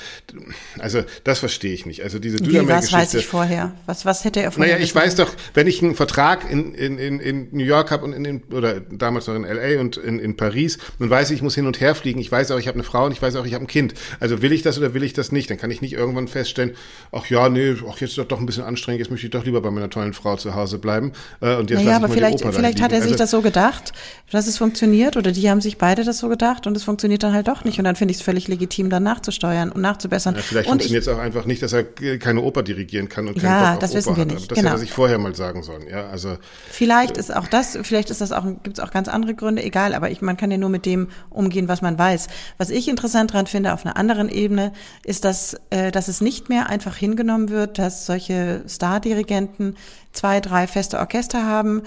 also das verstehe ich nicht. Also diese Wie, was weiß ich vorher? Was, was hätte er vorher? Naja, ich weiß doch, wenn ich einen Vertrag in, in, in, in New York habe und in, in oder damals noch in LA und in, in Paris, dann weiß ich, ich muss hin und her fliegen. Ich weiß auch, ich habe eine Frau und ich weiß auch, ich habe ein Kind. Also will ich das oder will ich das nicht? Dann kann ich nicht irgendwann feststellen, ach ja, nee, ach jetzt ist doch, doch ein bisschen anstrengend, jetzt möchte ich doch lieber bei meiner tollen Frau zu Hause bleiben. Äh, und jetzt naja, aber vielleicht, vielleicht hat er sich also, das so gedacht, dass es funktioniert oder die haben sich beide das so gedacht und es funktioniert dann halt doch nicht. Und dann finde ich es völlig legitim, danach nachzusteuern und nachzubessern. Ja, vielleicht funktioniert es auch einfach nicht, dass er keine Oper dirigieren kann und keinen ja, Bock auf das Oper wissen wir nicht. Hat. Das genau. hätte er sich vorher mal sagen sollen. Ja, also vielleicht ist auch das, vielleicht ist das auch, gibt es auch ganz andere Gründe. Egal, aber ich, man kann ja nur mit dem umgehen, was man weiß. Was ich interessant dran finde auf einer anderen Ebene, ist, dass, äh, dass es nicht mehr einfach hingenommen wird, dass solche Stardirigenten zwei, drei feste Orchester haben,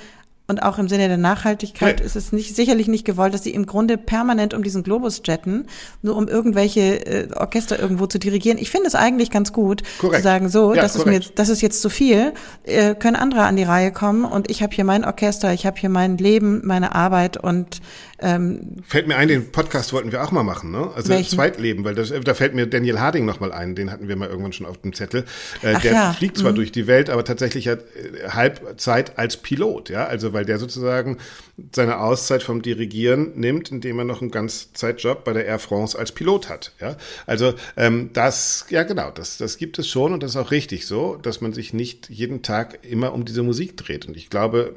und auch im Sinne der Nachhaltigkeit nee. ist es nicht, sicherlich nicht gewollt, dass sie im Grunde permanent um diesen Globus jetten, nur um irgendwelche äh, Orchester irgendwo zu dirigieren. Ich finde es eigentlich ganz gut, korrekt. zu sagen, so, ja, das ist mir, das ist jetzt zu viel, äh, können andere an die Reihe kommen und ich habe hier mein Orchester, ich habe hier mein Leben, meine Arbeit und ähm, fällt mir ein, den Podcast wollten wir auch mal machen, ne? Also welchen? Zweitleben, weil das, da fällt mir Daniel Harding noch mal ein, den hatten wir mal irgendwann schon auf dem Zettel. Äh, Ach der ja. fliegt zwar mhm. durch die Welt, aber tatsächlich hat äh, Halbzeit als Pilot, ja, also weil der sozusagen seine Auszeit vom Dirigieren nimmt, indem er noch einen Ganzzeitjob bei der Air France als Pilot hat, ja. Also ähm, das, ja genau, das, das gibt es schon und das ist auch richtig so, dass man sich nicht jeden Tag immer um diese Musik dreht. Und ich glaube,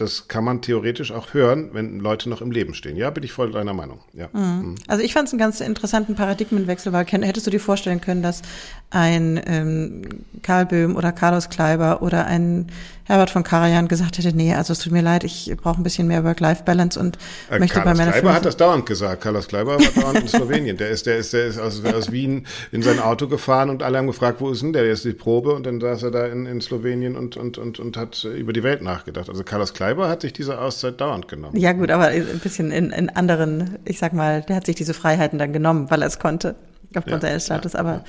das kann man theoretisch auch hören, wenn Leute noch im Leben stehen. Ja, bin ich voll deiner Meinung. Ja. Mhm. mhm. Also ich fand es einen ganz interessanten Paradigmenwechsel, weil hättest du dir vorstellen können, dass ein ähm, Karl Böhm oder Carlos Kleiber oder ein Herbert von Karajan gesagt hätte, nee, also es tut mir leid, ich brauche ein bisschen mehr Work-Life-Balance und äh, möchte Carlos bei meiner Kleiber hat das dauernd gesagt. Carlos Kleiber war dauernd in Slowenien. Der ist, der ist, der ist aus, aus Wien in sein Auto gefahren und alle haben gefragt, wo ist denn der? Der ist die Probe und dann saß er da in, in Slowenien und, und, und, und hat über die Welt nachgedacht. Also Carlos Kleiber hat sich diese Auszeit dauernd genommen. Ja gut, aber ein bisschen in, in anderen, ich sag mal, der hat sich diese Freiheiten dann genommen, weil er es konnte, aufgrund ja, seines Status. Ja, aber ja.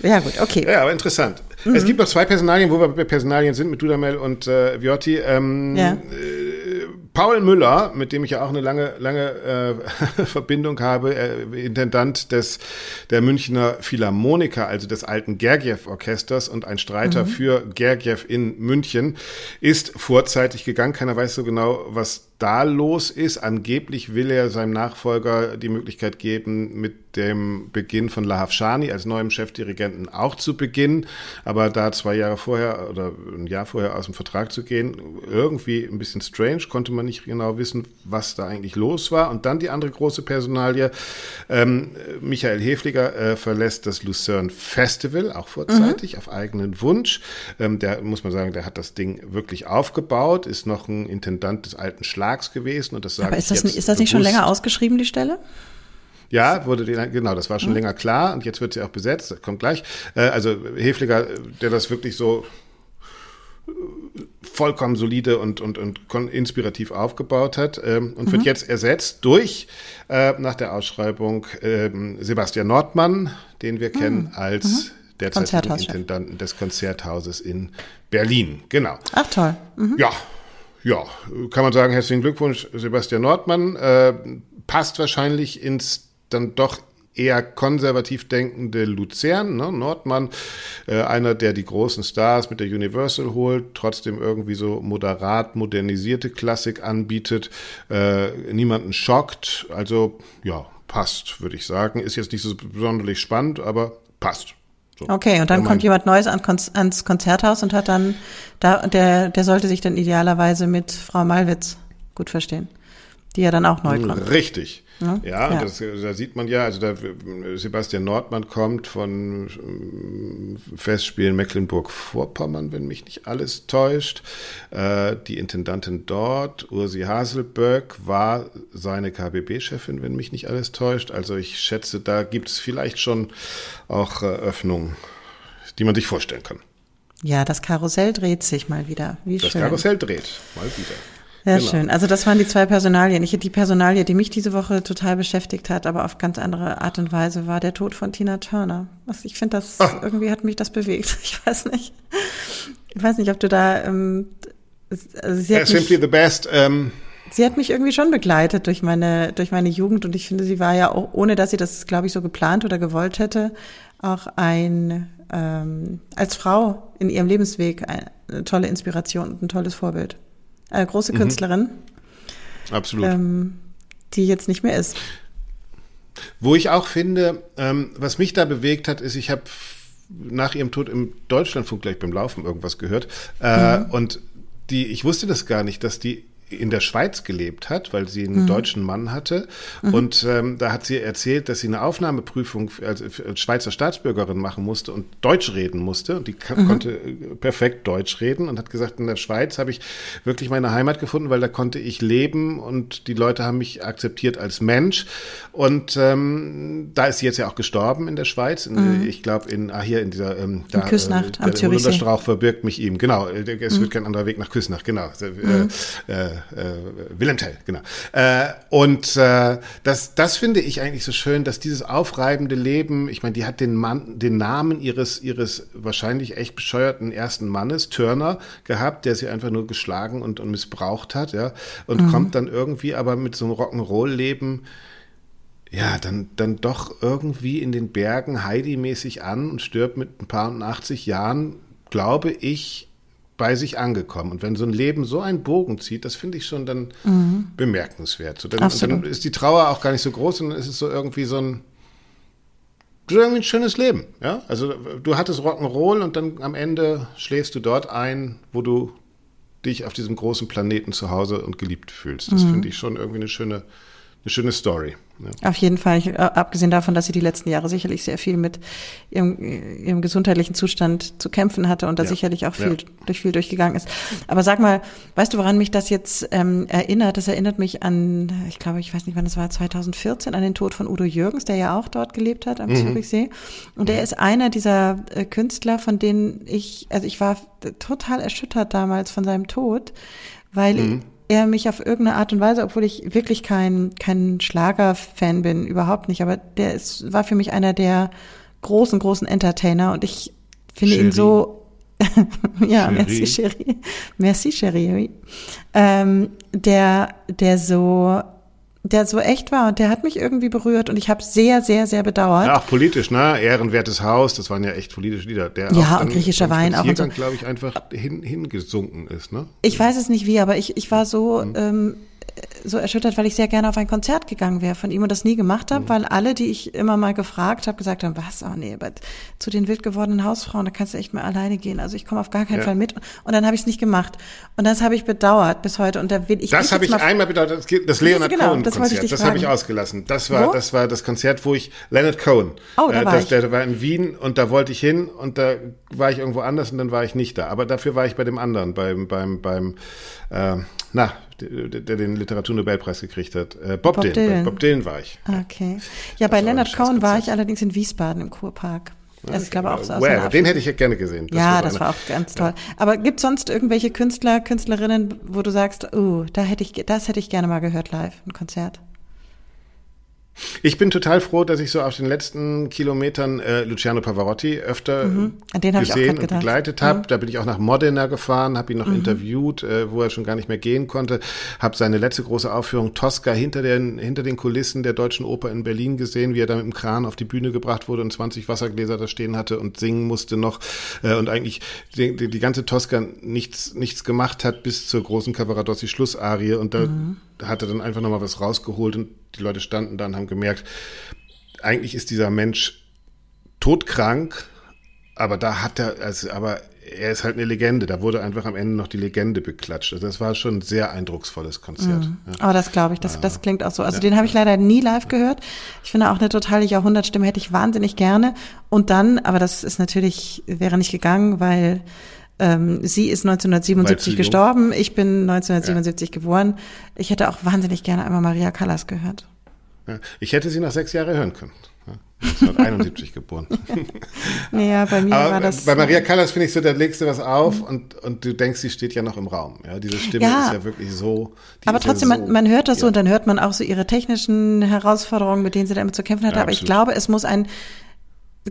Ja, gut, okay. Ja, aber interessant. Mhm. Es gibt noch zwei Personalien, wo wir bei Personalien sind, mit Dudamel und äh, Viotti. Ähm, ja. äh, Paul Müller, mit dem ich ja auch eine lange, lange äh, Verbindung habe, äh, Intendant des der Münchner Philharmoniker, also des alten Gergiev-Orchesters und ein Streiter mhm. für Gergiev in München, ist vorzeitig gegangen. Keiner weiß so genau, was da los ist. Angeblich will er seinem Nachfolger die Möglichkeit geben, mit dem Beginn von Lahav Shani als neuem Chefdirigenten auch zu beginnen. Aber da zwei Jahre vorher oder ein Jahr vorher aus dem Vertrag zu gehen, irgendwie ein bisschen strange, konnte man nicht genau wissen, was da eigentlich los war. Und dann die andere große Personalie. Ähm, Michael Hefliger äh, verlässt das Lucerne Festival, auch vorzeitig, mhm. auf eigenen Wunsch. Ähm, der, muss man sagen, der hat das Ding wirklich aufgebaut, ist noch ein Intendant des alten Schlags Verlags gewesen und das sage Aber ist das, nicht, ist das nicht schon länger ausgeschrieben, die Stelle? Ja, wurde die, genau, das war schon mhm. länger klar und jetzt wird sie auch besetzt, das kommt gleich. Äh, also Hefliger, der das wirklich so äh, vollkommen solide und, und, und inspirativ aufgebaut hat ähm, und mhm. wird jetzt ersetzt durch, äh, nach der Ausschreibung, äh, Sebastian Nordmann, den wir mhm. kennen als mhm. derzeitigen Intendanten des Konzerthauses in Berlin. Genau. Ach toll. Mhm. Ja, ja, kann man sagen, herzlichen Glückwunsch, Sebastian Nordmann. Äh, passt wahrscheinlich ins dann doch eher konservativ denkende Luzern, ne? Nordmann, äh, einer, der die großen Stars mit der Universal holt, trotzdem irgendwie so moderat modernisierte Klassik anbietet, äh, niemanden schockt, also ja, passt, würde ich sagen. Ist jetzt nicht so besonders spannend, aber passt. So, okay, und dann kommt jemand Neues ans Konzerthaus und hat dann, da, der, der sollte sich dann idealerweise mit Frau Malwitz gut verstehen, die ja dann auch neu kommt. Richtig. Ja, ja, ja. Das, da sieht man ja, also da, Sebastian Nordmann kommt von ähm, Festspielen Mecklenburg-Vorpommern, wenn mich nicht alles täuscht. Äh, die Intendantin dort, Ursi Haselböck, war seine KBB-Chefin, wenn mich nicht alles täuscht. Also ich schätze, da gibt es vielleicht schon auch äh, Öffnungen, die man sich vorstellen kann. Ja, das Karussell dreht sich mal wieder. Wie das schön. Karussell dreht mal wieder. Sehr genau. schön. Also das waren die zwei Personalien. Ich die Personalie, die mich diese Woche total beschäftigt hat, aber auf ganz andere Art und Weise, war der Tod von Tina Turner. Ich finde, das Ach. irgendwie hat mich das bewegt. Ich weiß nicht. Ich weiß nicht, ob du da. Ähm, also sie hat simply mich, the best. Ähm. Sie hat mich irgendwie schon begleitet durch meine durch meine Jugend und ich finde, sie war ja auch, ohne dass sie das, glaube ich, so geplant oder gewollt hätte, auch ein ähm, als Frau in ihrem Lebensweg eine tolle Inspiration und ein tolles Vorbild äh, große mhm. Künstlerin. Absolut. Ähm, die jetzt nicht mehr ist. Wo ich auch finde, ähm, was mich da bewegt hat, ist, ich habe nach ihrem Tod im Deutschlandfunk gleich beim Laufen irgendwas gehört. Äh, mhm. Und die, ich wusste das gar nicht, dass die in der Schweiz gelebt hat, weil sie einen mhm. deutschen Mann hatte. Mhm. Und ähm, da hat sie erzählt, dass sie eine Aufnahmeprüfung als, Schweizer Staatsbürgerin machen musste und Deutsch reden musste. Und die mhm. konnte äh, perfekt Deutsch reden und hat gesagt, in der Schweiz habe ich wirklich meine Heimat gefunden, weil da konnte ich leben und die Leute haben mich akzeptiert als Mensch. Und ähm, da ist sie jetzt ja auch gestorben in der Schweiz. In, mhm. Ich glaube, in, ah, hier in dieser ähm, da, in Küsnacht äh, am Der Strauch verbirgt mich ihm. Genau, es mhm. wird kein anderer Weg nach Küsnacht, genau. Äh, äh, äh, Willem Tell, genau. Äh, und äh, das, das finde ich eigentlich so schön, dass dieses aufreibende Leben, ich meine, die hat den Mann, den Namen ihres, ihres wahrscheinlich echt bescheuerten ersten Mannes, Turner, gehabt, der sie einfach nur geschlagen und, und missbraucht hat, ja, und mhm. kommt dann irgendwie aber mit so einem Rock'n'Roll-Leben ja, dann, dann doch irgendwie in den Bergen Heidi-mäßig an und stirbt mit ein paar und 80 Jahren, glaube ich, bei sich angekommen. Und wenn so ein Leben so einen Bogen zieht, das finde ich schon dann mhm. bemerkenswert. So, dann, dann, ist die Trauer auch gar nicht so groß, sondern ist es so irgendwie so ein, irgendwie ein schönes Leben. Ja? Also du hattest Rock'n'Roll und dann am Ende schläfst du dort ein, wo du dich auf diesem großen Planeten zu Hause und geliebt fühlst. Das mhm. finde ich schon irgendwie eine schöne, eine schöne Story. Ja. Auf jeden Fall, ich, äh, abgesehen davon, dass sie die letzten Jahre sicherlich sehr viel mit ihrem, ihrem gesundheitlichen Zustand zu kämpfen hatte und da ja. sicherlich auch viel ja. durch viel durchgegangen ist. Aber sag mal, weißt du, woran mich das jetzt ähm, erinnert? Das erinnert mich an, ich glaube, ich weiß nicht, wann das war, 2014, an den Tod von Udo Jürgens, der ja auch dort gelebt hat am mhm. Zürichsee. Und er ist einer dieser äh, Künstler, von denen ich, also ich war total erschüttert damals von seinem Tod, weil mhm er mich auf irgendeine Art und Weise, obwohl ich wirklich kein, kein Schlagerfan bin, überhaupt nicht, aber der ist, war für mich einer der großen, großen Entertainer und ich finde Cherie. ihn so ja, merci chérie. Merci chérie. Ähm, der, der so der so echt war und der hat mich irgendwie berührt und ich habe sehr, sehr, sehr bedauert. Ja, auch politisch, ne? Ehrenwertes Haus, das waren ja echt politische Lieder. Der ja, und griechischer Wein auch. Und so. glaube ich, einfach hin, hingesunken ist, ne? Ich weiß es nicht wie, aber ich, ich war so, mhm. ähm, so erschüttert, weil ich sehr gerne auf ein Konzert gegangen wäre von ihm und das nie gemacht habe, mhm. weil alle, die ich immer mal gefragt habe, gesagt haben, was, oh nee, aber zu den wild gewordenen Hausfrauen, da kannst du echt mal alleine gehen. Also ich komme auf gar keinen ja. Fall mit. Und dann habe ich es nicht gemacht. Und das habe ich bedauert bis heute. Und da will ich. Das habe ich einmal bedauert, das, das Leonard genau, Cohen Konzert. Das, das habe ich ausgelassen. Das war, wo? das war das Konzert, wo ich Leonard Cohen. Oh, da äh, war das, ich. Der, der war in Wien und da wollte ich hin und da war ich irgendwo anders und dann war ich nicht da. Aber dafür war ich bei dem anderen, beim, beim, beim, äh, na, der, der den Literaturnobelpreis gekriegt hat. Äh, Bob, Bob Dylan. Dylan. Bob Dylan war ich. Okay. Ja, bei Leonard Cohen war ich allerdings in Wiesbaden im Kurpark. Das ist, glaube ich, auch so aus well, Den hätte ich gerne gesehen. Das ja, war das war auch ganz toll. Ja. Aber gibt sonst irgendwelche Künstler, Künstlerinnen, wo du sagst, oh, da hätte ich, das hätte ich gerne mal gehört live, ein Konzert? Ich bin total froh, dass ich so auf den letzten Kilometern äh, Luciano Pavarotti öfter mhm. gesehen und begleitet habe. Mhm. Da bin ich auch nach Modena gefahren, habe ihn noch mhm. interviewt, äh, wo er schon gar nicht mehr gehen konnte. Habe seine letzte große Aufführung Tosca hinter den, hinter den Kulissen der Deutschen Oper in Berlin gesehen, wie er da mit dem Kran auf die Bühne gebracht wurde und 20 Wassergläser da stehen hatte und singen musste noch äh, und eigentlich die, die, ganze Tosca nichts, nichts gemacht hat bis zur großen Cavaradossi Schlussarie und da mhm. Hat er dann einfach nochmal was rausgeholt und die Leute standen dann, haben gemerkt, eigentlich ist dieser Mensch todkrank, aber da hat er, also, aber er ist halt eine Legende. Da wurde einfach am Ende noch die Legende beklatscht. Also das war schon ein sehr eindrucksvolles Konzert. Mhm. Ja. Aber das glaube ich, das, das klingt auch so. Also ja. den habe ich leider nie live gehört. Ich finde auch eine totale Jahrhundertstimme hätte ich wahnsinnig gerne. Und dann, aber das ist natürlich, wäre nicht gegangen, weil ähm, sie ist 1977 gestorben, ich bin 1977 ja. geboren. Ich hätte auch wahnsinnig gerne einmal Maria Callas gehört. Ja, ich hätte sie noch sechs Jahre hören können. 1971 geboren. Naja, bei mir Aber war das. Bei Maria Callas finde ich so, da legst du was auf und, und du denkst, sie steht ja noch im Raum. Ja, diese Stimme ja, ist ja wirklich so. Aber trotzdem, ja so, man, man hört das so und dann hört man auch so ihre technischen Herausforderungen, mit denen sie da immer zu kämpfen hat. Aber absolut. ich glaube, es muss ein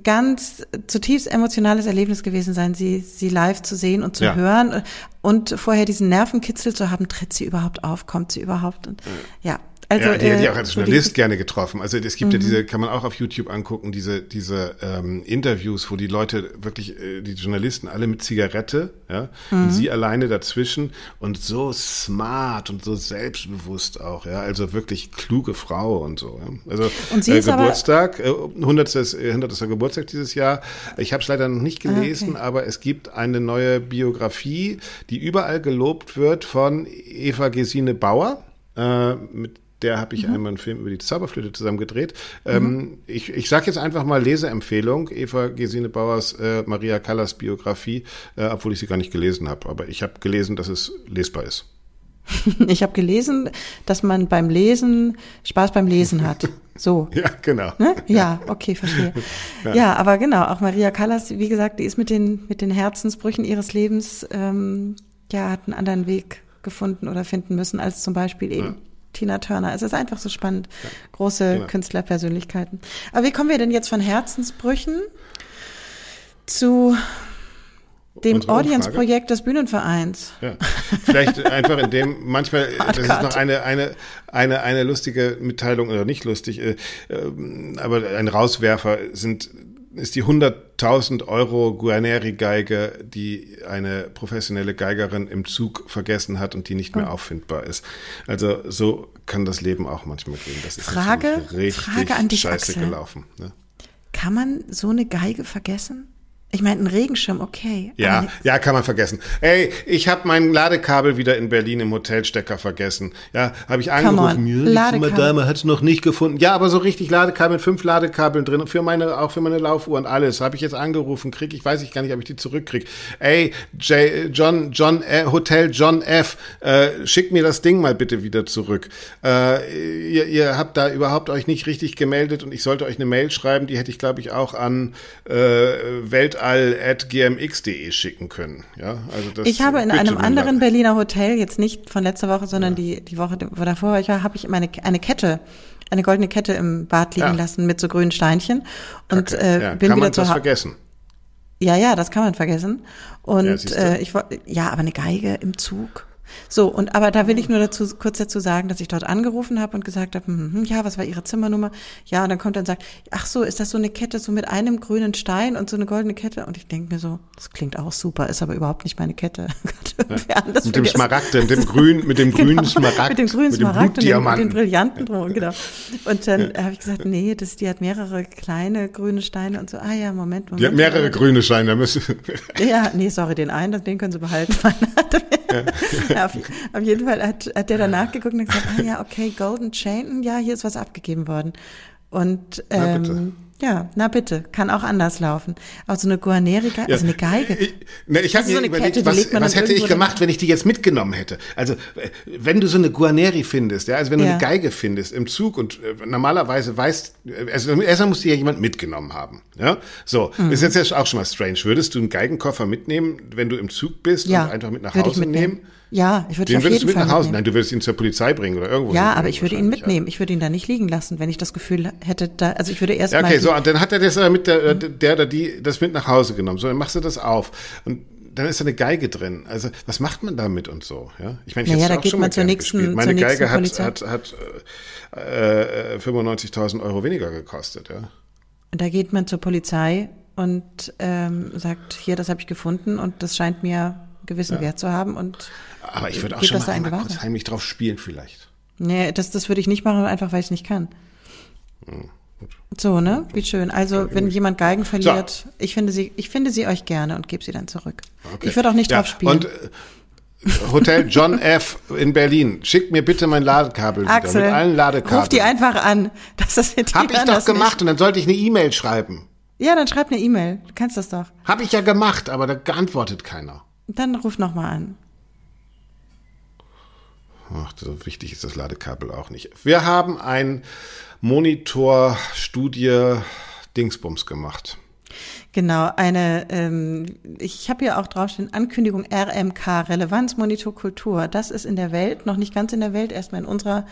ganz zutiefst emotionales Erlebnis gewesen sein, sie, sie live zu sehen und zu ja. hören und vorher diesen Nervenkitzel zu haben, tritt sie überhaupt auf, kommt sie überhaupt und ja, also, ja, die hätte ich auch als äh, Journalist gerne getroffen. Also es gibt mhm. ja diese, kann man auch auf YouTube angucken, diese, diese ähm, Interviews, wo die Leute wirklich, äh, die Journalisten alle mit Zigarette, ja, mhm. und sie alleine dazwischen und so smart und so selbstbewusst auch, ja, also wirklich kluge Frau und so. Ja. Also und sie äh, ist Geburtstag, äh, 100. 100. Äh, Geburtstag dieses Jahr. Ich habe es leider noch nicht gelesen, okay. aber es gibt eine neue Biografie, die überall gelobt wird von Eva Gesine Bauer. Äh, mit der habe ich mhm. einmal einen Film über die Zauberflöte zusammen gedreht. Ähm, mhm. ich ich sage jetzt einfach mal Leseempfehlung, Eva Gesine Bauers äh, Maria Callas Biografie, äh, obwohl ich sie gar nicht gelesen habe. Aber ich habe gelesen, dass es lesbar ist. Ich habe gelesen, dass man beim Lesen Spaß beim Lesen hat. So. ja, genau. Ne? Ja, okay, verstehe. Ja. ja. aber genau, auch Maria Callas, wie gesagt, die ist mit den, mit den Herzensbrüchen ihres Lebens, ähm, ja, hat einen anderen Weg gefunden oder finden müssen, als zum Beispiel eben ja. Tina Turner. Es ist einfach so spannend. Ja. Große genau. Künstlerpersönlichkeiten. Aber wie kommen wir denn jetzt von Herzensbrüchen zu dem Audience-Projekt des Bühnenvereins. Ja. Vielleicht einfach in dem, manchmal, das ist noch eine, eine, eine, eine lustige Mitteilung, oder nicht lustig, äh, äh, aber ein Rauswerfer sind ist die 100.000 Euro Guarneri-Geige, die eine professionelle Geigerin im Zug vergessen hat und die nicht mehr oh. auffindbar ist. Also so kann das Leben auch manchmal gehen. Das ist Frage, richtig Frage an dich, scheiße Axel. gelaufen. Ne? Kann man so eine Geige vergessen? Ich meine, ein Regenschirm, okay. Ja, ja, kann man vergessen. Ey, ich habe mein Ladekabel wieder in Berlin im Hotelstecker vergessen. Ja, habe ich angerufen. Ja, die Dame hat es noch nicht gefunden. Ja, aber so richtig Ladekabel mit fünf Ladekabeln drin für meine, auch für meine Laufuhr und alles. Habe ich jetzt angerufen, krieg ich, weiß ich gar nicht, ob ich die zurückkrieg. Ey, J, John, John, äh, Hotel John F, äh, schick mir das Ding mal bitte wieder zurück. Äh, ihr, ihr habt da überhaupt euch nicht richtig gemeldet und ich sollte euch eine Mail schreiben, die hätte ich, glaube ich, auch an äh, Weltall all.gmx.de schicken können. Ja, also das ich habe in einem anderen Berliner Hotel, jetzt nicht von letzter Woche, sondern ja. die, die Woche wo davor ich war, habe ich meine, eine Kette eine goldene Kette im Bad liegen ja. lassen mit so grünen Steinchen und okay. äh, ja. bin Kann wieder zu Hause. vergessen? Ja, ja, das kann man vergessen. Und äh, ich ja, aber eine Geige im Zug. So, und aber da will ich nur dazu kurz dazu sagen, dass ich dort angerufen habe und gesagt habe, hm, hm, ja, was war Ihre Zimmernummer? Ja, und dann kommt er und sagt, ach so, ist das so eine Kette so mit einem grünen Stein und so eine goldene Kette? Und ich denke mir so, das klingt auch super, ist aber überhaupt nicht meine Kette. ja, mit dem Smaragd, mit dem grünen, mit dem genau, grünen Smaragd, mit dem grünen Smaragd und dem, den Brillanten drum, genau. Und dann ja. habe ich gesagt, nee, das, die hat mehrere kleine grüne Steine und so. Ah ja, Moment, Moment. Die hat mehrere grüne Steine, da müssen. ja, nee, sorry, den einen, den können Sie behalten. ja. auf, auf, jeden Fall hat, hat der danach geguckt und gesagt, ah ja, okay, Golden Chain, ja, hier ist was abgegeben worden. Und ähm, ja, na bitte, kann auch anders laufen. Aber so eine Guarneri, ja. also eine Geige. Ich, ne, ich habe mir so überlegt, Kette, was, was hätte ich gemacht, wenn ich die jetzt mitgenommen hätte? Also, wenn du so eine Guarneri findest, ja, also wenn du ja. eine Geige findest im Zug und äh, normalerweise weißt, also erstmal muss die ja jemand mitgenommen haben, ja? So, mhm. ist jetzt auch schon mal strange. Würdest du einen Geigenkoffer mitnehmen, wenn du im Zug bist ja, und einfach mit nach Hause nehmen? Ja, ich würde ihn auf jeden du mit Fall nach Hause. Mitnehmen. Nein, du würdest ihn zur Polizei bringen oder irgendwo. Ja, aber ich würde ihn mitnehmen. Ich würde ihn da nicht liegen lassen, wenn ich das Gefühl hätte, da, also ich würde erst ja, okay, mal. Okay, so, dann hat er das mit der, mhm. der oder die das mit nach Hause genommen. So, dann machst du das auf und dann ist da eine Geige drin. Also was macht man damit und so? Ja, ich meine, ich naja, da geht man zur nächsten, gespielt. Meine zur Geige hat, hat, hat äh, 95.000 Euro weniger gekostet. Ja. Und da geht man zur Polizei und ähm, sagt, hier, das habe ich gefunden und das scheint mir gewissen ja. Wert zu haben und aber ich würde auch schon mal einmal kurz heimlich drauf spielen vielleicht. Nee, das, das würde ich nicht machen, einfach weil ich es nicht kann. Hm, so, ne? Wie schön. Also, wenn jemand Geigen verliert, so. ich finde sie, ich finde sie euch gerne und gebe sie dann zurück. Okay. Ich würde auch nicht ja. drauf spielen. Und äh, Hotel John F. in Berlin. Schickt mir bitte mein Ladekabel Axel, wieder mit allen Ladekabeln. Ruf die einfach an. Das ist Hab ich doch gemacht nicht. und dann sollte ich eine E-Mail schreiben. Ja, dann schreib eine E-Mail. Du kannst das doch. Hab ich ja gemacht, aber da geantwortet keiner. Dann ruf nochmal an. Ach, so wichtig ist das Ladekabel auch nicht. Wir haben ein Monitor-Studie Dingsbums gemacht. Genau, eine, ähm, ich habe hier auch draufstehen, Ankündigung RMK, Relevanz, Kultur. Das ist in der Welt, noch nicht ganz in der Welt, erstmal in unserer,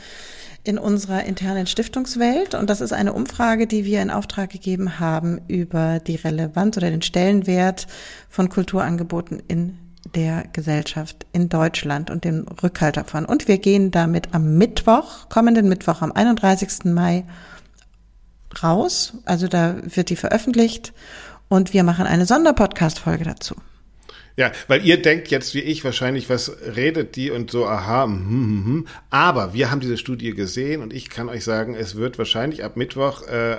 in unserer internen Stiftungswelt. Und das ist eine Umfrage, die wir in Auftrag gegeben haben über die Relevanz oder den Stellenwert von Kulturangeboten in der Gesellschaft in Deutschland und den Rückhalt davon. Und wir gehen damit am Mittwoch, kommenden Mittwoch, am 31. Mai raus. Also da wird die veröffentlicht und wir machen eine Sonderpodcast-Folge dazu. Ja, weil ihr denkt jetzt wie ich wahrscheinlich, was redet die und so, aha, hm, hm, hm. aber wir haben diese Studie gesehen und ich kann euch sagen, es wird wahrscheinlich ab Mittwoch, äh,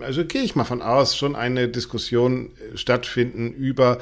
also gehe ich mal von aus, schon eine Diskussion stattfinden über,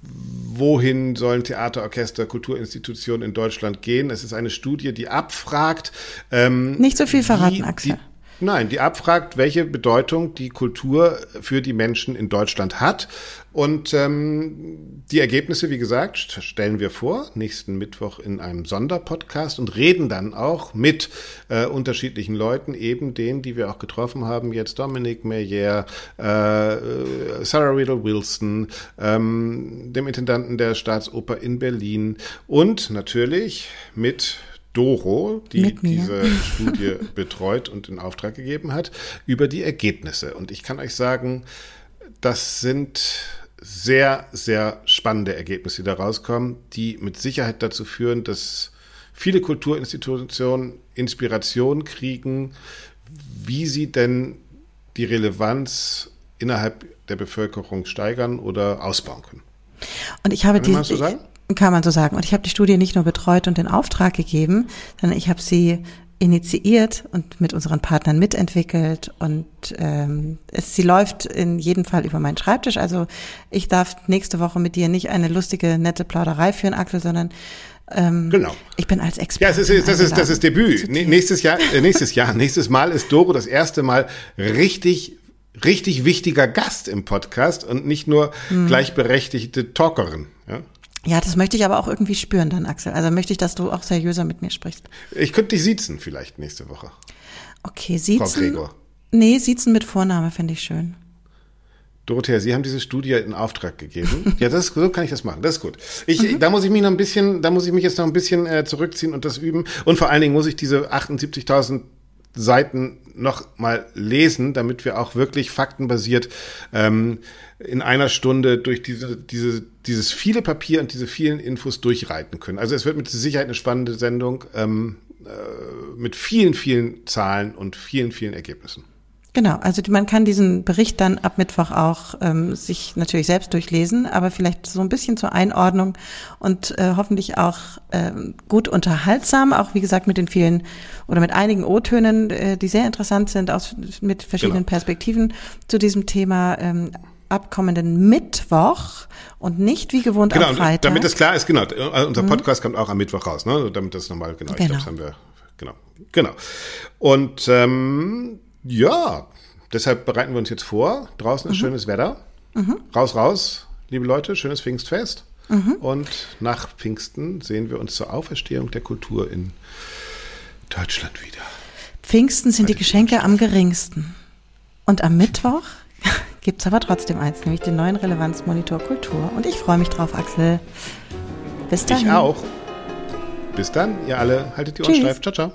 wohin sollen Theater, Orchester, Kulturinstitutionen in Deutschland gehen. Es ist eine Studie, die abfragt. Ähm, Nicht so viel verraten, die, Axel. Nein, die abfragt, welche Bedeutung die Kultur für die Menschen in Deutschland hat. Und ähm, die Ergebnisse, wie gesagt, stellen wir vor, nächsten Mittwoch in einem Sonderpodcast und reden dann auch mit äh, unterschiedlichen Leuten, eben denen, die wir auch getroffen haben, jetzt Dominic Meyer, äh, Sarah Riddle Wilson, ähm, dem Intendanten der Staatsoper in Berlin und natürlich mit Doro, die diese Studie betreut und in Auftrag gegeben hat, über die Ergebnisse. Und ich kann euch sagen, das sind sehr, sehr spannende Ergebnisse, die da rauskommen, die mit Sicherheit dazu führen, dass viele Kulturinstitutionen Inspiration kriegen, wie sie denn die Relevanz innerhalb der Bevölkerung steigern oder ausbauen können. Und ich habe die, so kann man so sagen. Und ich habe die Studie nicht nur betreut und in Auftrag gegeben, sondern ich habe sie initiiert und mit unseren Partnern mitentwickelt und ähm, es, sie läuft in jedem Fall über meinen Schreibtisch. Also ich darf nächste Woche mit dir nicht eine lustige, nette Plauderei führen, Axel, sondern ähm, genau. Ich bin als Experte. Ja, das ist, das ist, das ist Debüt. Nächstes Jahr, äh, nächstes Jahr, nächstes Mal ist Doro das erste Mal richtig richtig wichtiger Gast im Podcast und nicht nur hm. gleichberechtigte Talkerin. Ja? Das möchte ich aber auch irgendwie spüren dann, Axel. Also möchte ich, dass du auch seriöser mit mir sprichst. Ich könnte dich siezen vielleicht nächste Woche. Okay, siezen. Frau Gregor. Nee, siezen mit Vorname finde ich schön. Dorothea, Sie haben diese Studie in Auftrag gegeben. ja, das, so kann ich das machen. Das ist gut. Ich, mhm. da muss ich mich noch ein bisschen, da muss ich mich jetzt noch ein bisschen äh, zurückziehen und das üben. Und vor allen Dingen muss ich diese 78.000 Seiten noch mal lesen, damit wir auch wirklich faktenbasiert ähm, in einer Stunde durch diese, diese, dieses viele Papier und diese vielen Infos durchreiten können. Also es wird mit Sicherheit eine spannende Sendung ähm, äh, mit vielen, vielen Zahlen und vielen, vielen Ergebnissen. Genau, also man kann diesen Bericht dann ab Mittwoch auch ähm, sich natürlich selbst durchlesen, aber vielleicht so ein bisschen zur Einordnung und äh, hoffentlich auch äh, gut unterhaltsam, auch wie gesagt mit den vielen oder mit einigen O-Tönen, äh, die sehr interessant sind, aus, mit verschiedenen genau. Perspektiven zu diesem Thema. Ähm, abkommenden Mittwoch und nicht wie gewohnt genau, am Freitag. Damit das klar ist, genau. Äh, unser mhm. Podcast mhm. kommt auch am Mittwoch raus, ne? Damit das nochmal, genau, genau. ich glaube, das haben wir, genau. Genau. Und ähm, ja, deshalb bereiten wir uns jetzt vor. Draußen ist mhm. schönes Wetter. Mhm. Raus, raus, liebe Leute, schönes Pfingstfest. Mhm. Und nach Pfingsten sehen wir uns zur Auferstehung der Kultur in Deutschland wieder. Pfingsten sind die Geschenke am geringsten. Und am Mittwoch gibt es aber trotzdem eins, nämlich den neuen Relevanzmonitor Kultur. Und ich freue mich drauf, Axel. Bis dann. Ich auch. Bis dann, ihr alle. Haltet die Ohren steif. Ciao, ciao.